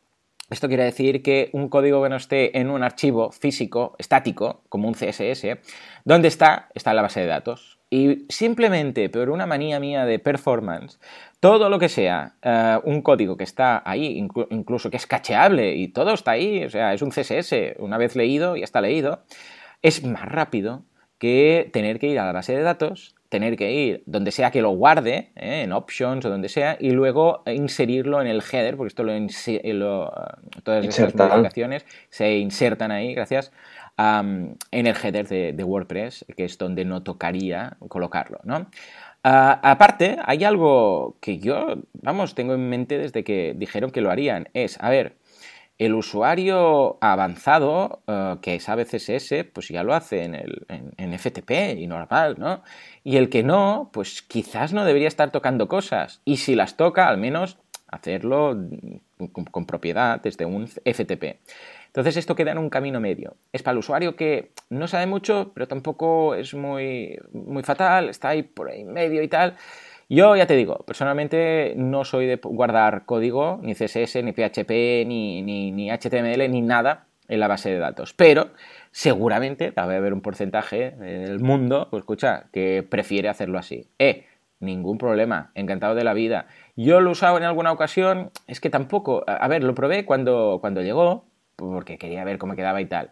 esto quiere decir que un código que no esté en un archivo físico, estático, como un CSS, ¿dónde está? Está en la base de datos. Y simplemente por una manía mía de performance, todo lo que sea eh, un código que está ahí, incluso que es cacheable y todo está ahí, o sea, es un CSS, una vez leído, ya está leído, es más rápido que tener que ir a la base de datos, tener que ir donde sea que lo guarde, ¿eh? en options o donde sea, y luego inserirlo en el header, porque esto lo, lo todas esas modificaciones se insertan ahí, gracias, en el header de, WordPress, que es donde no tocaría colocarlo, ¿no? Ah, aparte, hay algo que yo, vamos, tengo en mente desde que dijeron que lo harían, es, a ver, el usuario avanzado eh, que sabe CSS, pues ya lo hace en, el, en, FTP y normal, ¿no? Y el que no, pues quizás no debería estar tocando cosas. Y si las toca, al menos hacerlo con, propiedad desde un FTP. Entonces esto queda en un camino medio. Es para el usuario que no sabe mucho, pero tampoco es muy, muy fatal, está ahí por ahí medio y tal. Yo ya te digo, personalmente no soy de guardar código, ni CSS, ni PHP, ni, ni, HTML, ni nada en la base de datos. Pero seguramente debe haber un porcentaje del mundo, pues escucha, que prefiere hacerlo así. Eh, ningún problema, encantado de la vida. Yo lo he usado en alguna ocasión, es que tampoco, a ver, lo probé cuando, cuando llegó, porque quería ver cómo quedaba y tal.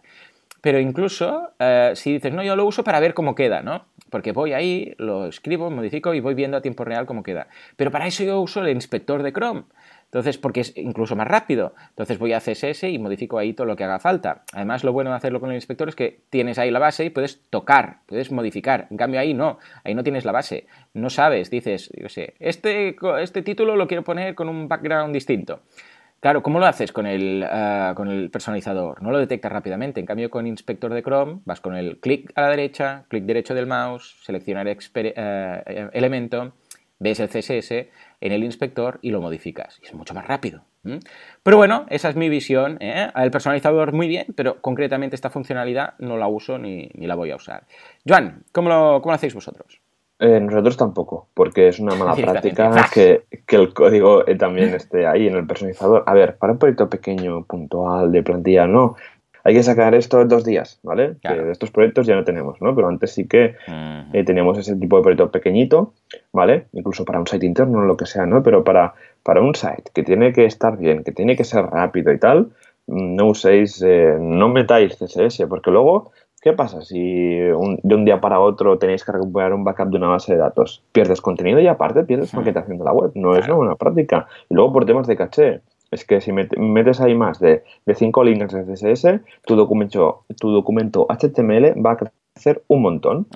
Pero incluso eh, si dices, no, yo lo uso para ver cómo queda, ¿no? porque voy ahí, lo escribo, modifico y voy viendo a tiempo real cómo queda. Pero para eso yo uso el inspector de Chrome. Entonces, porque es incluso más rápido. Entonces voy a CSS y modifico ahí todo lo que haga falta. Además, lo bueno de hacerlo con el inspector es que tienes ahí la base y puedes tocar, puedes modificar. En cambio, ahí no, ahí no tienes la base. No sabes, dices, yo sé, este, este título lo quiero poner con un background distinto. Claro, ¿cómo lo haces con el, ah, con el personalizador? No lo detectas rápidamente. En cambio, con inspector de Chrome vas con el clic a la derecha, clic derecho del mouse, seleccionar eh, elemento, ves el CSS en el inspector y lo modificas. Y es mucho más rápido. Pero bueno, esa es mi visión. ¿eh? El personalizador muy bien, pero concretamente esta funcionalidad no la uso ni, la voy a usar. Joan, ¿cómo lo, cómo lo hacéis vosotros? Eh, nosotros tampoco, porque es una mala práctica que, el código eh, también esté ahí en el personalizador. A ver, para un proyecto pequeño, puntual, de plantilla, no. Hay que sacar esto en dos días, ¿vale? Que de estos proyectos ya no tenemos, ¿no? Pero antes sí que eh, teníamos ese tipo de proyecto pequeñito, ¿vale? Incluso para un site interno o lo que sea, ¿no? Pero para, para un site que tiene que estar bien, que tiene que ser rápido y tal, no uséis, no metáis CSS, porque luego ¿Qué pasa si de un día para otro tenéis que recuperar un backup de una base de datos? Pierdes contenido y aparte pierdes maquetación de la web. No es una buena práctica. Y luego por temas de caché. Es que si metes ahí más de, de cinco líneas de CSS, tu documento, tu documento HTML va a hacer un montón.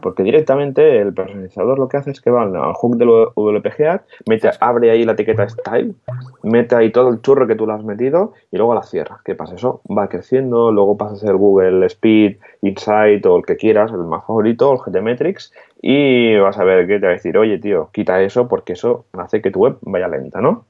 Porque directamente el personalizador lo que hace es que va al hook del WPGA, mete, abre ahí la etiqueta style, mete ahí todo el churro que tú le has metido y luego la cierra. ¿Qué pasa? Eso va creciendo, luego pasa a ser Google Speed, Insight o el que quieras, el más favorito, el GTmetrix, y vas a ver qué te va a decir, oye tío, quita eso porque eso hace que tu web vaya lenta, ¿no?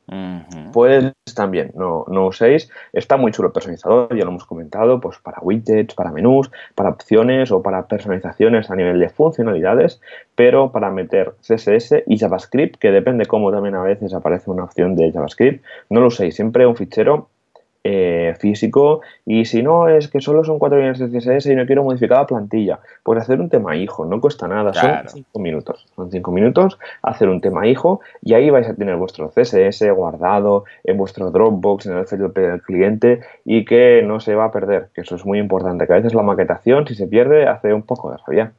Pues también, no, no uséis, está muy chulo el personalizador, ya lo hemos comentado, pues para widgets, para menús, para opciones o para personalizaciones a nivel de funcionalidades, pero para meter CSS y JavaScript, que depende cómo también a veces aparece una opción de JavaScript, no lo uséis, siempre un fichero eh, físico y si no es que solo son cuatro líneas de CSS y no quiero modificar la plantilla, pues hacer un tema hijo, no cuesta nada, son cinco minutos, son cinco minutos hacer un tema hijo y ahí vais a tener vuestro CSS guardado en vuestro Dropbox, en el FTP del cliente y que no se va a perder, que eso es muy importante, que a veces la maquetación si se pierde hace un poco de rabia.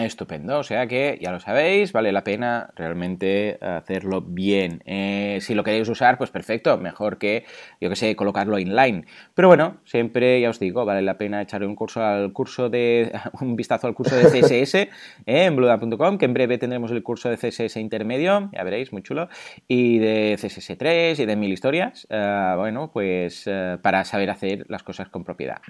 Estupendo, o sea que ya lo sabéis, vale la pena realmente hacerlo bien. Eh, si lo queréis usar, pues perfecto, mejor que, yo que sé, colocarlo inline. Pero bueno, siempre ya os digo, vale la pena echar un curso al curso de un vistazo al curso de CSS eh, en bluda.com, que en breve tendremos el curso de CSS intermedio, ya veréis, muy chulo, y de CSS3 y de mil historias. Eh, bueno, pues para saber hacer las cosas con propiedad.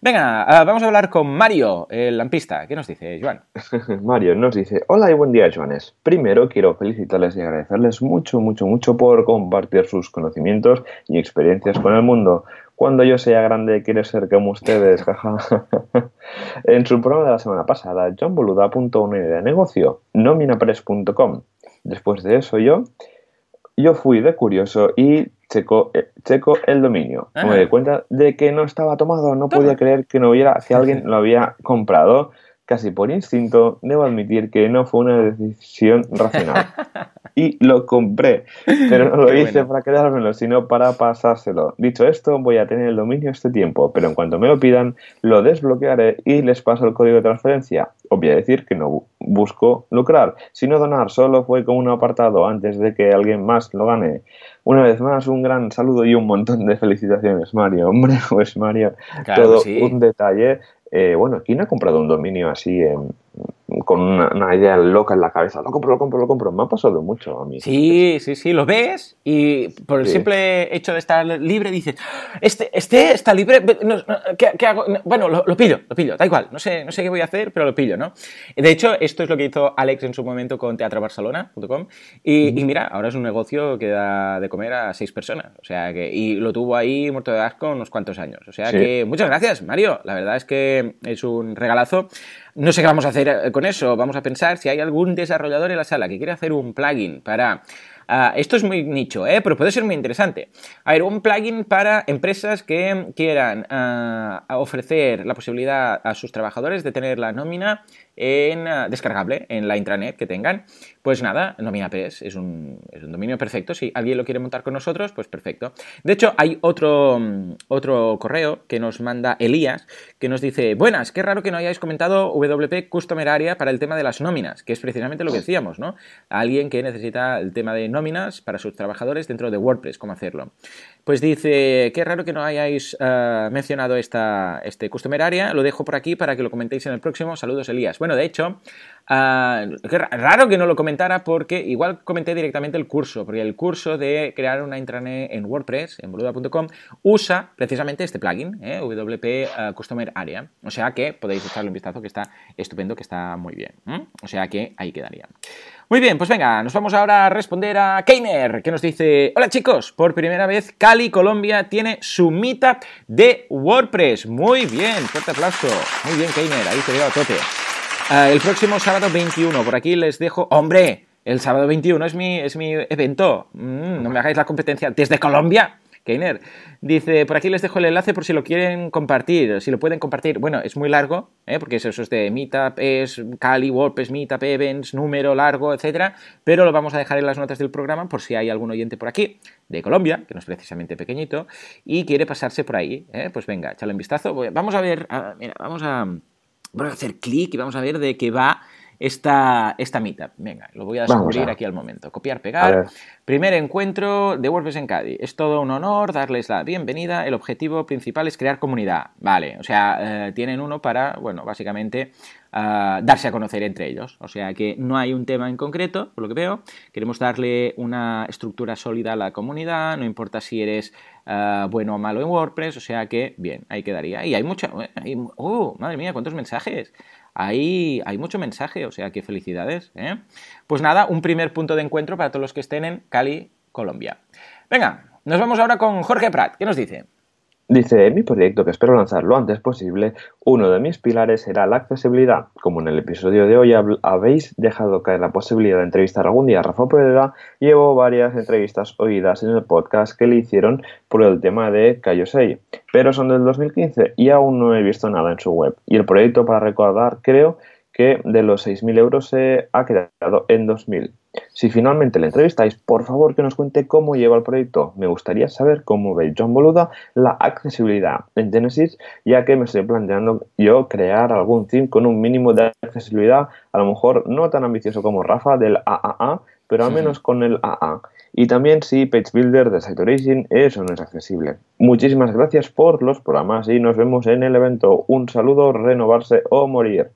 Venga, vamos a hablar con Mario, el lampista. ¿Qué nos dice, Joan? Mario nos dice, hola y buen día, Joanes. Primero quiero felicitarles y agradecerles mucho, mucho, mucho por compartir sus conocimientos y experiencias con el mundo. Cuando yo sea grande, quiero ser como ustedes, jaja. en su programa de la semana pasada, John Boluda apuntó una idea de negocio, nominapress.com. Después de eso, yo, yo fui de curioso y checo, eh, checo el dominio. Me di cuenta de que no estaba tomado, no podía creer que no hubiera, que alguien lo había comprado casi por instinto, debo admitir que no fue una decisión racional. y lo compré. Pero no lo hice para quedármelo, sino para pasárselo. Dicho esto, voy a tener el dominio este tiempo, pero en cuanto me lo pidan, lo desbloquearé y les paso el código de transferencia. Obvio decir que no busco lucrar, sino donar. Solo fue como un apartado antes de que alguien más lo gane. Una vez más, un gran saludo y un montón de felicitaciones, Mario. Hombre, pues Mario, todo un detalle. Eh, bueno, ¿quién ha comprado un dominio así en, con una, idea loca en la cabeza. Lo compro, lo compro, lo compro. Me ha pasado mucho a mí. Sí, sí, sí. Lo ves y por el simple hecho de estar libre dices, este, este está libre, ¿qué, hago? Bueno, lo, pillo, lo pillo, da igual. No sé, no sé qué voy a hacer, pero lo pillo, ¿no? De hecho, esto es lo que hizo Alex en su momento con teatrobarcelona.com y, y mira, ahora es un negocio que da de comer a seis personas. O sea que, y lo tuvo ahí muerto de asco unos cuantos años. O sea que, muchas gracias, Mario. La verdad es que es un regalazo. No sé qué vamos a hacer eh, con eso. Vamos a pensar si hay algún desarrollador en la sala que quiere hacer un plugin para Ah, esto es muy nicho, ¿eh? pero puede ser muy interesante. A ver, un plugin para empresas que quieran ah, ofrecer la posibilidad a sus trabajadores de tener la nómina en, ah, descargable en la intranet que tengan. Pues nada, NominaPress es un, es un dominio perfecto. Si alguien lo quiere montar con nosotros, pues perfecto. De hecho, hay otro, otro correo que nos manda Elías que nos dice: Buenas, qué raro que no hayáis comentado WP Customer Area para el tema de las nóminas, que es precisamente lo que decíamos, ¿no? Alguien que necesita el tema de nóminas para sus trabajadores dentro de WordPress, cómo hacerlo. Pues dice, qué raro que no hayáis eh, mencionado esta, este Customer Area, lo dejo por aquí para que lo comentéis en el próximo. Saludos, Elías. Bueno, de hecho, uh, raro que no lo comentara porque igual comenté directamente el curso, porque el curso de crear una intranet en WordPress, en boluda.com, usa precisamente este plugin, ¿eh? WP eh, Customer Area. O sea que podéis echarle un vistazo que está estupendo, que está muy bien. O sea que ahí quedaría. Muy bien, pues venga, nos vamos ahora a responder a Keiner, que nos dice, hola chicos, por primera vez Cali, Colombia, tiene su meetup de WordPress. Muy bien, fuerte aplauso. Muy bien, Keiner, ahí te veo a tope. Ah, el próximo sábado 21, por aquí les dejo, hombre, el sábado 21 es mi, es mi evento. Mm, no me hagáis la competencia desde Colombia. Keiner. Dice, por aquí les dejo el enlace por si lo quieren compartir, si lo pueden compartir. Bueno, es muy largo, ¿eh? porque eso, es de Meetup, es Cali, WordPress, Meetup, Events, número largo, etcétera, pero lo vamos a dejar en las notas del programa por si hay algún oyente por aquí, de Colombia, que no es precisamente pequeñito, y quiere pasarse por ahí. ¿eh? Pues venga, échale un vistazo. Vamos a ver, mira, vamos a, vamos a hacer clic y vamos a ver de qué va esta, esta meetup. Venga, lo voy a descubrir aquí al momento. Copiar, pegar. Primer encuentro de WordPress en Cádiz. Es todo un honor darles la bienvenida. El objetivo principal es crear comunidad. Vale, o sea, eh, tienen uno para, bueno, básicamente ah, darse a conocer entre ellos. O sea que no hay un tema en concreto, por lo que veo. Queremos darle una estructura sólida a la comunidad. No importa si eres ah, bueno o malo en WordPress. O sea que, bien, ahí quedaría. Y hay mucha... Eh, ¡Oh, madre mía, cuántos mensajes! Ahí hay mucho mensaje, o sea que felicidades. ¿eh? Pues nada, un primer punto de encuentro para todos los que estén en Cali, Colombia. Venga, nos vamos ahora con Jorge Prat. ¿Qué nos dice? Dice, en mi proyecto, que espero lanzar lo antes posible, uno de mis pilares será la accesibilidad. Como en el episodio de hoy habéis dejado caer la posibilidad de entrevistar algún día a Rafa Pedra, llevo varias entrevistas oídas en el podcast que le hicieron por el tema de Kaiosei, pero son del 2015 y aún no he visto nada en su web. Y el proyecto, para recordar, creo que de los 6.000 euros se ha quedado en 2.000. Si finalmente le entrevistáis, por favor que nos cuente cómo lleva el proyecto. Me gustaría saber cómo ve John Boluda la accesibilidad en Genesis, ya que me estoy planteando yo crear algún theme con un mínimo de accesibilidad, a lo mejor no tan ambicioso como Rafa del AAA, pero al menos con el AA. Y también si Page Builder de Site Racing eso no es accesible. Muchísimas gracias por los programas y nos vemos en el evento. Un saludo, renovarse o morir.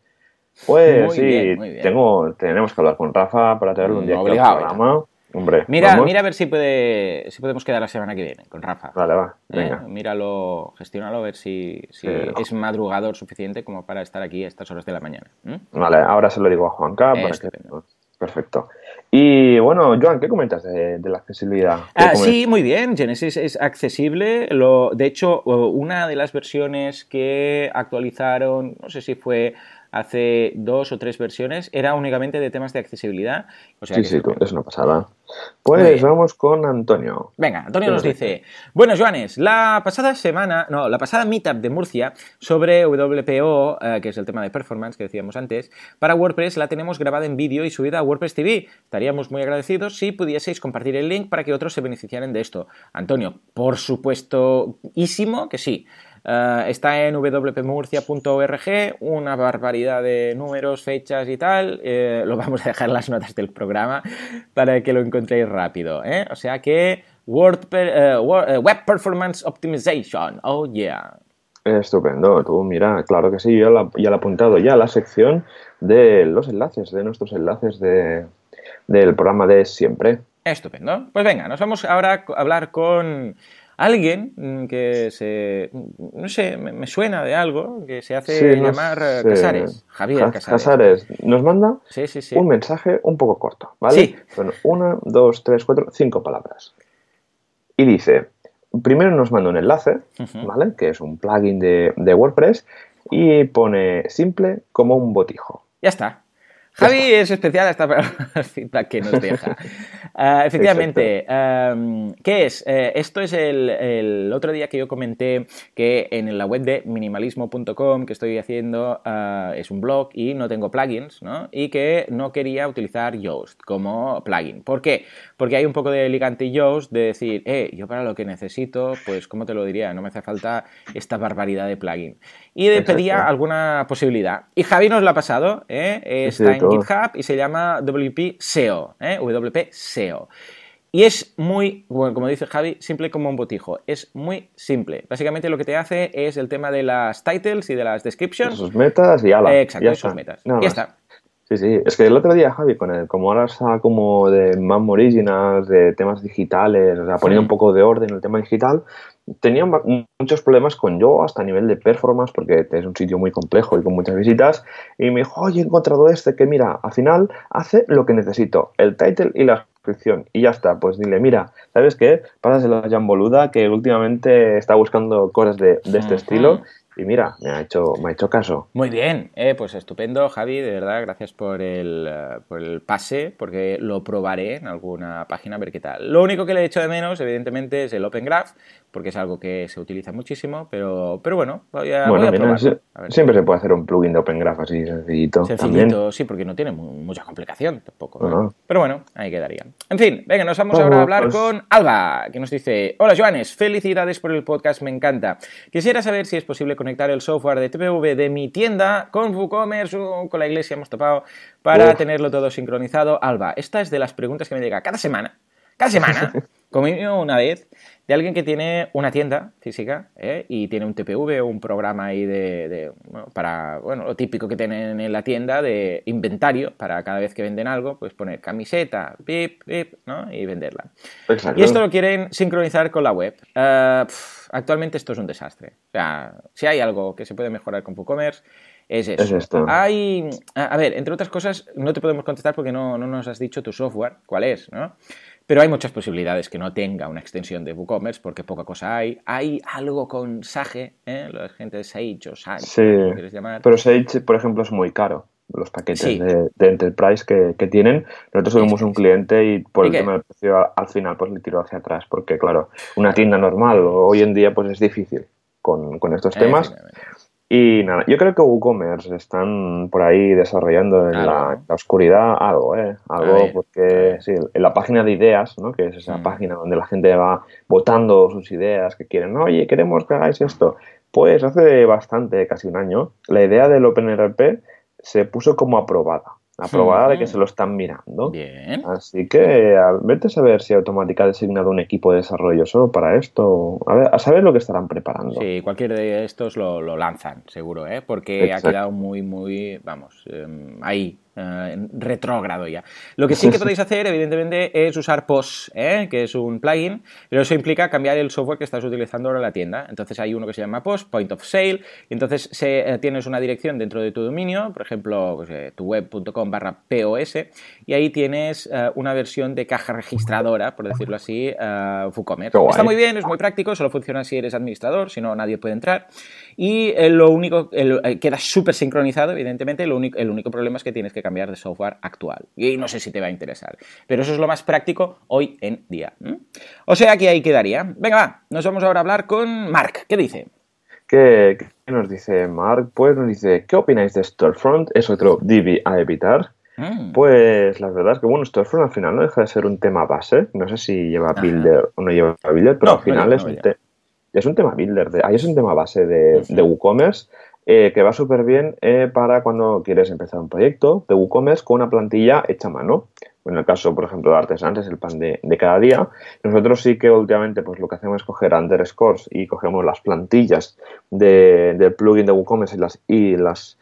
Pues sí, Tengo, tenemos que hablar con Rafa para tenerlo un día aquí al programa. Hombre, mira, mira a ver si puede si podemos quedar la semana que viene con Rafa. Vale, va. ¿Eh? Venga. míralo, gestiónalo a ver si, si es madrugador suficiente como para estar aquí a estas horas de la mañana. Vale, ahora se lo digo a Juanca para que... Perfecto. Y bueno, Joan, ¿qué comentas de, la accesibilidad? Ah, sí, muy bien. Genesis es accesible. Lo, de hecho, una de las versiones que actualizaron, no sé si fue hace dos o tres versiones, era únicamente de temas de accesibilidad. sí, sí, es una pasada. Pues vamos con Antonio. Venga, Antonio nos dice, bueno, Joanes, la pasada semana, no, la pasada meetup de Murcia sobre WPO, eh, que es el tema de performance que decíamos antes, para WordPress la tenemos grabada en vídeo y subida a WordPress TV. estaríamos muy agradecidos si pudieseis compartir el link para que otros se beneficiaran de esto. Antonio, por supuesto, que sí. Eh, está en wpmurcia.org, una barbaridad de números, fechas y tal. Eh, lo vamos a dejar en las notas del programa para que lo encontréis rápido. ¿eh? O sea que Word, Web Performance Optimization, oh yeah. Estupendo, tú mira, claro que sí, yo ya lo he apuntado ya a la sección de los enlaces, de nuestros enlaces de, del programa de siempre. Estupendo. Pues venga, nos vamos ahora a hablar con alguien mm, que se, no sé, me, suena de algo, que se hace llamar eh, Casares, Javier Casares. Casares nos manda un mensaje un poco corto, ¿vale? Son una, dos, tres, cuatro, cinco palabras. Y dice, primero nos manda un enlace, ¿vale? Que es un plugin de, de WordPress y pone simple como un botijo. Ya está. Javi es especial hasta para el feedback que nos deja. Ah, efectivamente, ¿qué es? Eh, esto es el, otro día que yo comenté que en la web de minimalismo.com que estoy haciendo ah, es un blog y no tengo plugins, ¿no? Y que no quería utilizar Yoast como plugin. ¿Por qué? Porque hay un poco de elegante Yoast de decir, eh, yo para lo que necesito, pues, ¿cómo te lo diría? No me hace falta esta barbaridad de plugin. Y pedía alguna posibilidad. Y Javi nos lo ha pasado, ¿eh? está en GitHub y se llama WP SEO, ¿eh? WP SEO. Y es muy, bueno, como dice Javi, simple como un botijo. Es muy simple. Básicamente lo que te hace es el tema de las titles y de las descriptions. Sus metas y ala. exacto, ya sus metas. ya está. Sí, sí. Es que el otro día, Javi, con el, como ahora está como de más originals, de temas digitales, o sea, poniendo un poco de orden el tema digital, tenía muchos problemas con yo hasta a nivel de performance porque es un sitio muy complejo y con muchas visitas y me dijo, oye, he encontrado este que mira, al final hace lo que necesito, el title y la descripción y ya está, pues dile, mira, ¿sabes qué? Pásaselo a Jan Boluda que últimamente está buscando cosas de, de este estilo y mira, me ha hecho, me ha hecho caso. Muy bien, eh, pues estupendo, Javi, de verdad, gracias por el, por el pase, porque lo probaré en alguna página a ver qué tal. Lo único que le he hecho de menos, evidentemente, es el Open Graph, porque es algo que se utiliza muchísimo, pero, pero bueno, voy a, bueno, siempre se puede hacer un plugin de Open Graph así sencillito. Sencillito, sí, porque no tiene mucha complicación tampoco. Pero bueno, ahí quedaría. En fin, venga, nos vamos ahora a hablar pues con Alba, que nos dice, hola Joanes, felicidades por el podcast, me encanta. Quisiera saber si es posible conectar el software de TPV de mi tienda con WooCommerce o con la iglesia, hemos topado, para tenerlo todo sincronizado. Alba, esta es de las preguntas que me llega cada semana, cada semana, como una vez, de alguien que tiene una tienda física ¿eh? y tiene un TPV o un programa ahí de, para, bueno, lo típico que tienen en la tienda de inventario para cada vez que venden algo, pues poner camiseta, pip, pip, ¿no? Y venderla. Y esto lo quieren sincronizar con la web. Eh, actualmente esto es un desastre. O sea, si hay algo que se puede mejorar con WooCommerce, es eso. esto. Hay, a ver, entre otras cosas, no te podemos contestar porque no, no nos has dicho tu software, cuál es, ¿no? Pero hay muchas posibilidades que no tenga una extensión de WooCommerce porque poca cosa hay. Hay algo con Sage, ¿eh? la gente de Sage o Sage, sí. quieres llamar. Pero Sage, por ejemplo, es muy caro. Los paquetes de, Enterprise que, tienen. Nosotros tuvimos un cliente y por el tema del precio al final pues le tiró hacia atrás. Porque, claro, una tienda normal hoy en día pues es difícil con, con estos temas. Y nada, yo creo que WooCommerce están por ahí desarrollando en la, oscuridad algo, ¿eh? Algo porque, sí, en la página de ideas, ¿no? Que es esa mm. página donde la gente va votando sus ideas que quieren, oye, queremos que hagáis esto. Pues hace bastante, casi un año, la idea del OpenRP se puso como aprobada aprobada de que se lo están mirando. Bien. Así que a vete a saber si Automática ha designado un equipo de desarrollo solo para esto. A, ver, a saber lo que estarán preparando. Sí, cualquier de estos lo, lanzan, seguro, ¿eh? porque ha quedado muy, muy, vamos, em, ahí eh, retrógrado ya. Lo que sí que podéis hacer, evidentemente, es usar POS, ¿eh? que es un plugin, pero eso implica cambiar el software que estás utilizando ahora en la tienda. Entonces hay uno que se llama POS, Point of Sale, y entonces se, eh, tienes una dirección dentro de tu dominio, por ejemplo, pues, tuweb.com barra POS, y ahí tienes una versión de caja registradora, por decirlo así, WooCommerce. Está muy bien, es muy práctico, solo funciona si eres administrador, si no nadie puede entrar. Y lo único, queda súper sincronizado, evidentemente, lo único, el único problema es que tienes que cambiar de software actual. Y no sé si te va a interesar. Pero eso es lo más práctico hoy en día. O sea que ahí quedaría. Venga, va, nos vamos ahora a hablar con Mark. ¿Qué dice? ¿Qué, nos dice Mark? Pues nos dice, ¿qué opináis de Storefront? ¿Es otro Divi a evitar? Mm. Pues la verdad es que, bueno, Storefront al final no deja de ser un tema base. No sé si lleva Builder o no lleva Builder, pero al final es, un es, un tema Builder. De, ahí es un tema base de, de WooCommerce eh, que va súper bien eh, para cuando quieres empezar un proyecto de WooCommerce con una plantilla hecha a mano. En el caso, por ejemplo, de Artesans es el pan de, cada día. Nosotros sí que últimamente pues lo que hacemos es coger underscores y cogemos las plantillas del plugin de WooCommerce y las, y las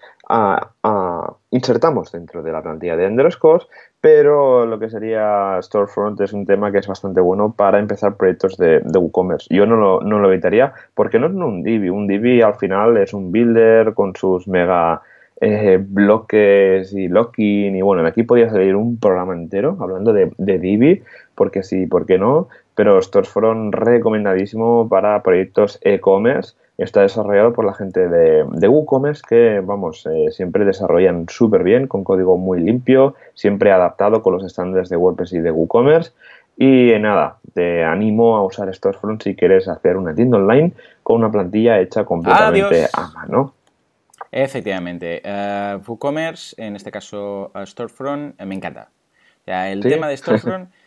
insertamos dentro de la plantilla de underscores, pero lo que sería Storefront es un tema que es bastante bueno para empezar proyectos de, WooCommerce. Yo no lo, no lo evitaría porque no es un Divi. Un Divi al final es un builder con sus mega eh, bloques y locking y bueno, aquí podría salir un programa entero hablando de, de Divi, porque sí, porque no, pero Storefront recomendadísimo para proyectos e-commerce. Está desarrollado por la gente de, de WooCommerce que, vamos, eh, siempre desarrollan súper bien, con código muy limpio, siempre adaptado con los estándares de WordPress y de WooCommerce. Y nada, te animo a usar Storefront si quieres hacer una tienda online con una plantilla hecha completamente a mano. Efectivamente. Uh, WooCommerce, en este caso uh, Storefront, me encanta. el tema de Storefront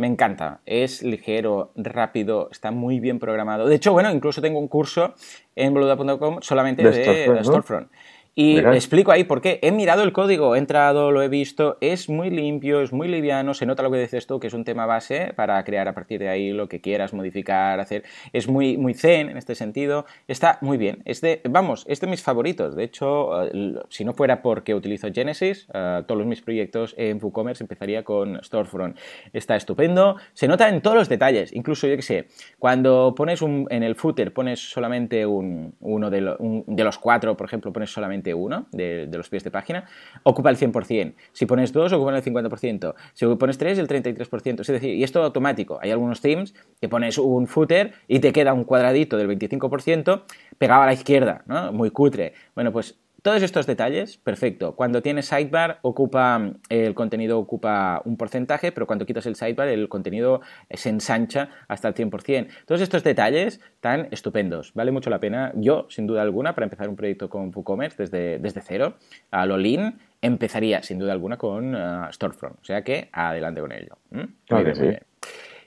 me encanta. Es ligero, rápido, está muy bien programado. De hecho, bueno, incluso tengo un curso en boluda.com solamente de, Storefront. Y explico ahí por qué. He mirado el código, he entrado, lo he visto, es muy limpio, es muy liviano, se nota lo que dices tú, que es un tema base para crear a partir de ahí lo que quieras, modificar, hacer. Es muy, muy zen en este sentido. Está muy bien. Es de, vamos, es de mis favoritos. De hecho, eh, si no fuera porque utilizo Genesis, eh, todos mis proyectos en WooCommerce empezaría con Storefront. Está estupendo. Se nota en todos los detalles. Incluso, yo que sé, cuando pones un, en el footer, pones solamente un, uno de, de los cuatro, por ejemplo, pones solamente uno de, los pies de página, ocupa el 100%. Si pones dos, ocupa el 50%. Si pones tres, el 33%. Es decir, y esto automático. Hay algunos themes que pones un footer y te queda un cuadradito del 25% pegado a la izquierda, ¿no? Muy cutre. Bueno, pues todos estos detalles, perfecto. Cuando tienes sidebar, ocupa, el contenido ocupa un porcentaje, pero cuando quitas el sidebar, el contenido se ensancha hasta el 100%. Todos estos detalles tan estupendos. Vale mucho la pena. Yo, sin duda alguna, para empezar un proyecto con WooCommerce desde, desde cero, a lo lean, empezaría sin duda alguna con uh, Storefront. O sea que adelante con ello.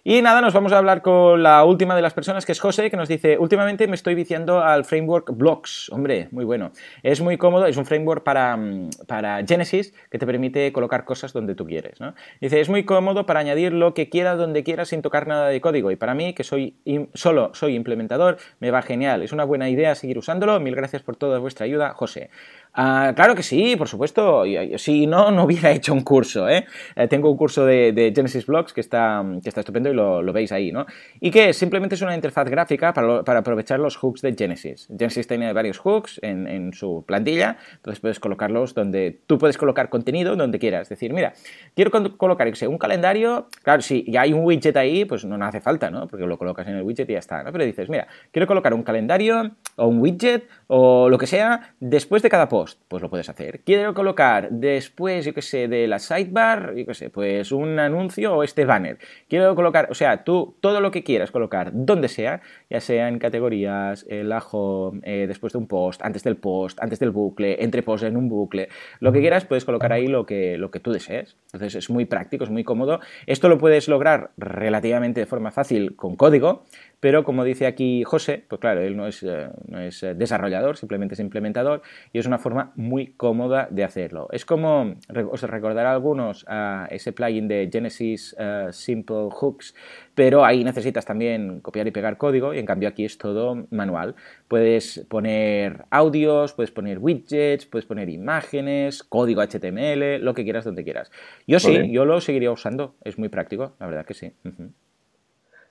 Y nada, nos vamos a hablar con la última de las personas, que es José, que nos dice, últimamente me estoy viciando al framework Blocks. Hombre, muy bueno. Es muy cómodo, es un framework para, mm, para Genesis que te permite colocar cosas donde tú quieres. ¿no? Dice, es muy cómodo para añadir lo que quiera donde quiera sin tocar nada de código. Y para mí, que soy solo soy implementador, me va genial. Es una buena idea seguir usándolo. Mil gracias por toda vuestra ayuda, José. Ah, claro que sí, por supuesto. Si no, no hubiera hecho un curso. ¿eh? eh tengo un curso de, Genesis Blocks que está, que está estupendo y lo, veis ahí. ¿no? Y que simplemente es una interfaz gráfica para, aprovechar los hooks de Genesis. Genesis tiene varios hooks en, su plantilla, entonces puedes colocarlos donde tú puedes colocar contenido donde quieras. Es decir, mira, quiero colocar un calendario. Claro, si ya hay un widget ahí, pues no, hace falta, ¿no? porque lo colocas en el widget y ya está. ¿no? Pero dices, mira, quiero colocar un calendario o un widget o lo que sea después de cada post pues lo puedes hacer. Quiero colocar después, yo qué sé, de la sidebar, yo qué sé, pues un anuncio o este banner. Quiero colocar, o sea, tú todo lo que quieras colocar donde sea, ya sea en categorías, el ajo, eh, después de un post, antes del post, antes del bucle, entre posts en un bucle, lo que quieras, puedes colocar ahí lo que, lo que tú desees. Entonces es muy práctico, es muy cómodo. Esto lo puedes lograr relativamente de forma fácil con código, pero como dice aquí José, pues claro, él no es, eh, no es eh, desarrollador, simplemente es implementador y es una forma muy cómoda de hacerlo. Es como, os recordará a algunos a ese plugin de Genesis eh, Simple Hooks, pero ahí necesitas también copiar y pegar código y en cambio aquí es todo manual. Puedes poner audios, puedes poner widgets, puedes poner imágenes, código HTML, lo que quieras donde quieras. Yo sí, yo lo seguiría usando, es muy práctico, la verdad que sí.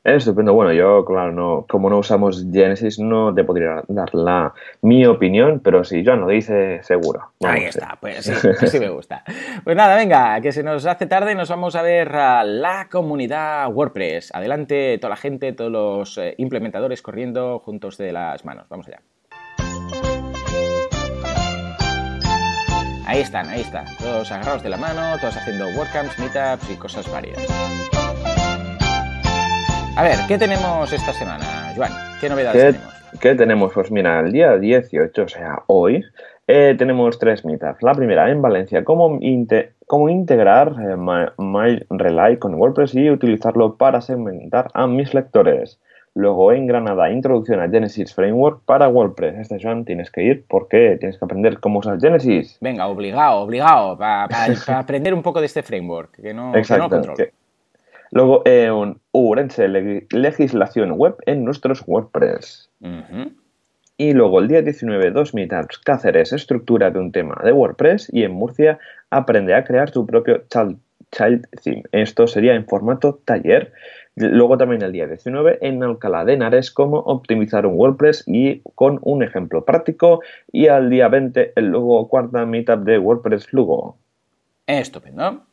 Estupendo. Bueno, yo, claro, no, como no usamos Genesis, no te podría dar la, mi opinión, pero si Joan lo dice, seguro. Ahí está, pues sí, sí me gusta. Pues nada, venga, que se nos hace tarde, nos vamos a ver a la comunidad WordPress. Adelante, toda la gente, todos los eh, implementadores corriendo juntos de las manos. Vamos allá. Ahí están, ahí están, todos agarrados de la mano, todos haciendo WordCamps, meetups y cosas varias. A ver, ¿qué tenemos esta semana, Joan? ¿Qué novedades tenemos? ¿Qué tenemos? Pues mira, el día 18, o sea, hoy, Eh, tenemos tres meetups. La primera en Valencia, cómo, cómo integrar eh, MyRelay con WordPress y utilizarlo para segmentar a mis lectores. Luego en Granada, introducción a Genesis Framework para WordPress. Este, Joan, tienes que ir porque tienes que aprender cómo usar Genesis. Venga, obligado, obligado, para aprender un poco de este framework, que no, Exacto, Luego, eh, un Urense, legislación web en nuestros WordPress. Y luego el día 19, dos meetups, Cáceres, estructura de un tema de WordPress y en Murcia, aprende a crear tu propio child, child theme. Esto sería en formato taller. Luego también el día 19 en Alcalá de Henares cómo optimizar un WordPress y con un ejemplo práctico. Y al día 20 el luego cuarta meetup de WordPress Lugo. Estupendo.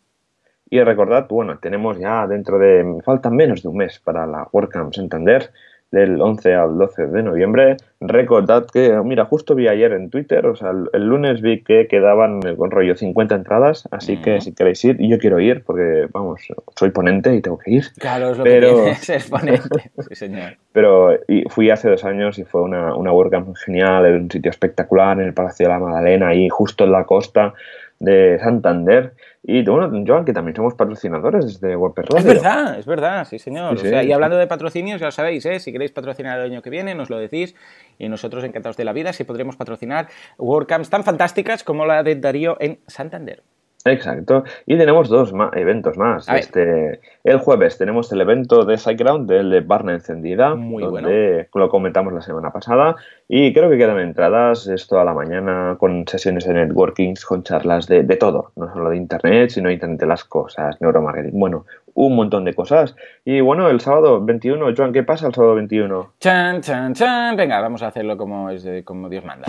Y recordad, bueno, tenemos ya dentro de, faltan menos de un mes para la WordCamp Santander del 11 al 12 de noviembre. Recordad que, mira, justo vi ayer en Twitter, o sea, el, lunes vi que quedaban con rollo 50 entradas, así que si queréis ir, yo quiero ir porque, vamos, soy ponente y tengo que ir. Claro, es lo pero... que es ponente, sí señor. Pero y fui hace dos años y fue una, una WordCamp genial, en un sitio espectacular, en el Palacio de la Magdalena, ahí justo en la costa de Santander. Y bueno, Joan, que también somos patrocinadores de WordPress Es verdad, es verdad, sí, señor. y hablando de patrocinios, ya lo sabéis, ¿eh? si queréis patrocinar el año que viene, nos lo decís. Y nosotros encantados de la vida si podremos patrocinar WordCamps tan fantásticas como la de Darío en Santander. Exacto. Y tenemos dos eventos más. Este, el jueves tenemos el evento de SiteGround, del de Barna Encendida, Muy donde lo comentamos la semana pasada. Y creo que quedan entradas, esto a la mañana, con sesiones de networking, con charlas de, de todo, no solo de Internet, sino Internet de las cosas, neuromarketing, bueno, un montón de cosas. Y bueno, el sábado 21, Joan, ¿qué pasa el sábado 21? Chan, chan, chan. Venga, vamos a hacerlo como, es como Dios manda.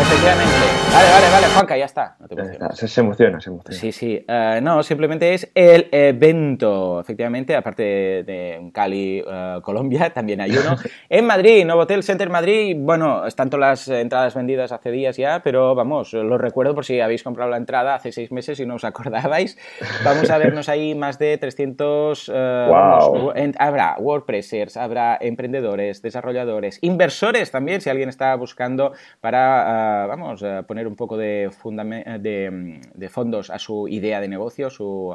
Efectivamente. Vale, vale, vale, Juanca, ya está. se, emociona, se emociona. Sí, sí. Eh, no, simplemente es el evento. Efectivamente, aparte de Cali, eh, Colombia, también hay uno. en Madrid, Nuevo Hotel Center Madrid. Bueno, están todas las entradas vendidas hace días ya, pero vamos, lo recuerdo por si habéis comprado la entrada hace seis meses y no os acordabais. Vamos a vernos ahí más de 300. wow. Vamos, habrá WordPressers, habrá emprendedores, desarrolladores, inversores también, si alguien está buscando para vamos, a poner un poco de, de, fondos a su idea de negocio, su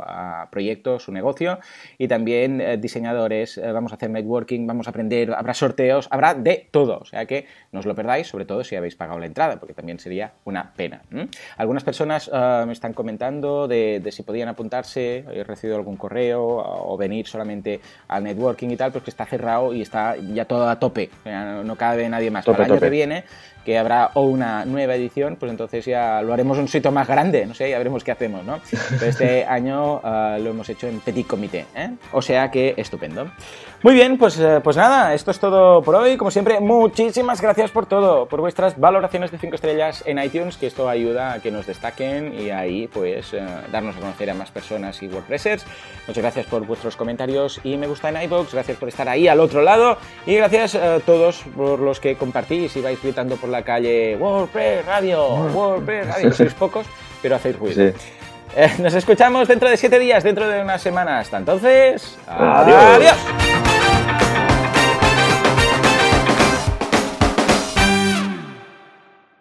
proyecto, su negocio, y también eh, diseñadores, eh, vamos a hacer networking, vamos a aprender, habrá sorteos, habrá de todo, o sea que no os lo perdáis, sobre todo si habéis pagado la entrada, porque también sería una pena. Algunas personas eh, me están comentando de, si podían apuntarse, he recibido algún correo o venir solamente al networking y tal, pues que está cerrado y está ya todo a tope, no cabe nadie más. Para el año que viene que habrá o una nueva edición, pues entonces ya lo haremos un sitio más grande, no sé, ya veremos qué hacemos, ¿no? Pero este año ah, lo hemos hecho en petit comité, ¿eh? O sea que estupendo. Muy bien, pues, eh, pues nada, esto es todo por hoy. Como siempre, muchísimas gracias por todo, por vuestras valoraciones de 5 estrellas en iTunes, que esto ayuda a que nos destaquen y ahí pues eh, darnos a conocer a más personas y WordPressers. Muchas gracias por vuestros comentarios y me gusta en iVoox, gracias por estar ahí al otro lado y gracias a todos por los que compartís y vais gritando por la calle WordPress Radio, WordPress Radio. Sois pocos, pero hacéis ruido. Eh, nos escuchamos dentro de 7 días, dentro de una semana. Hasta entonces, adiós.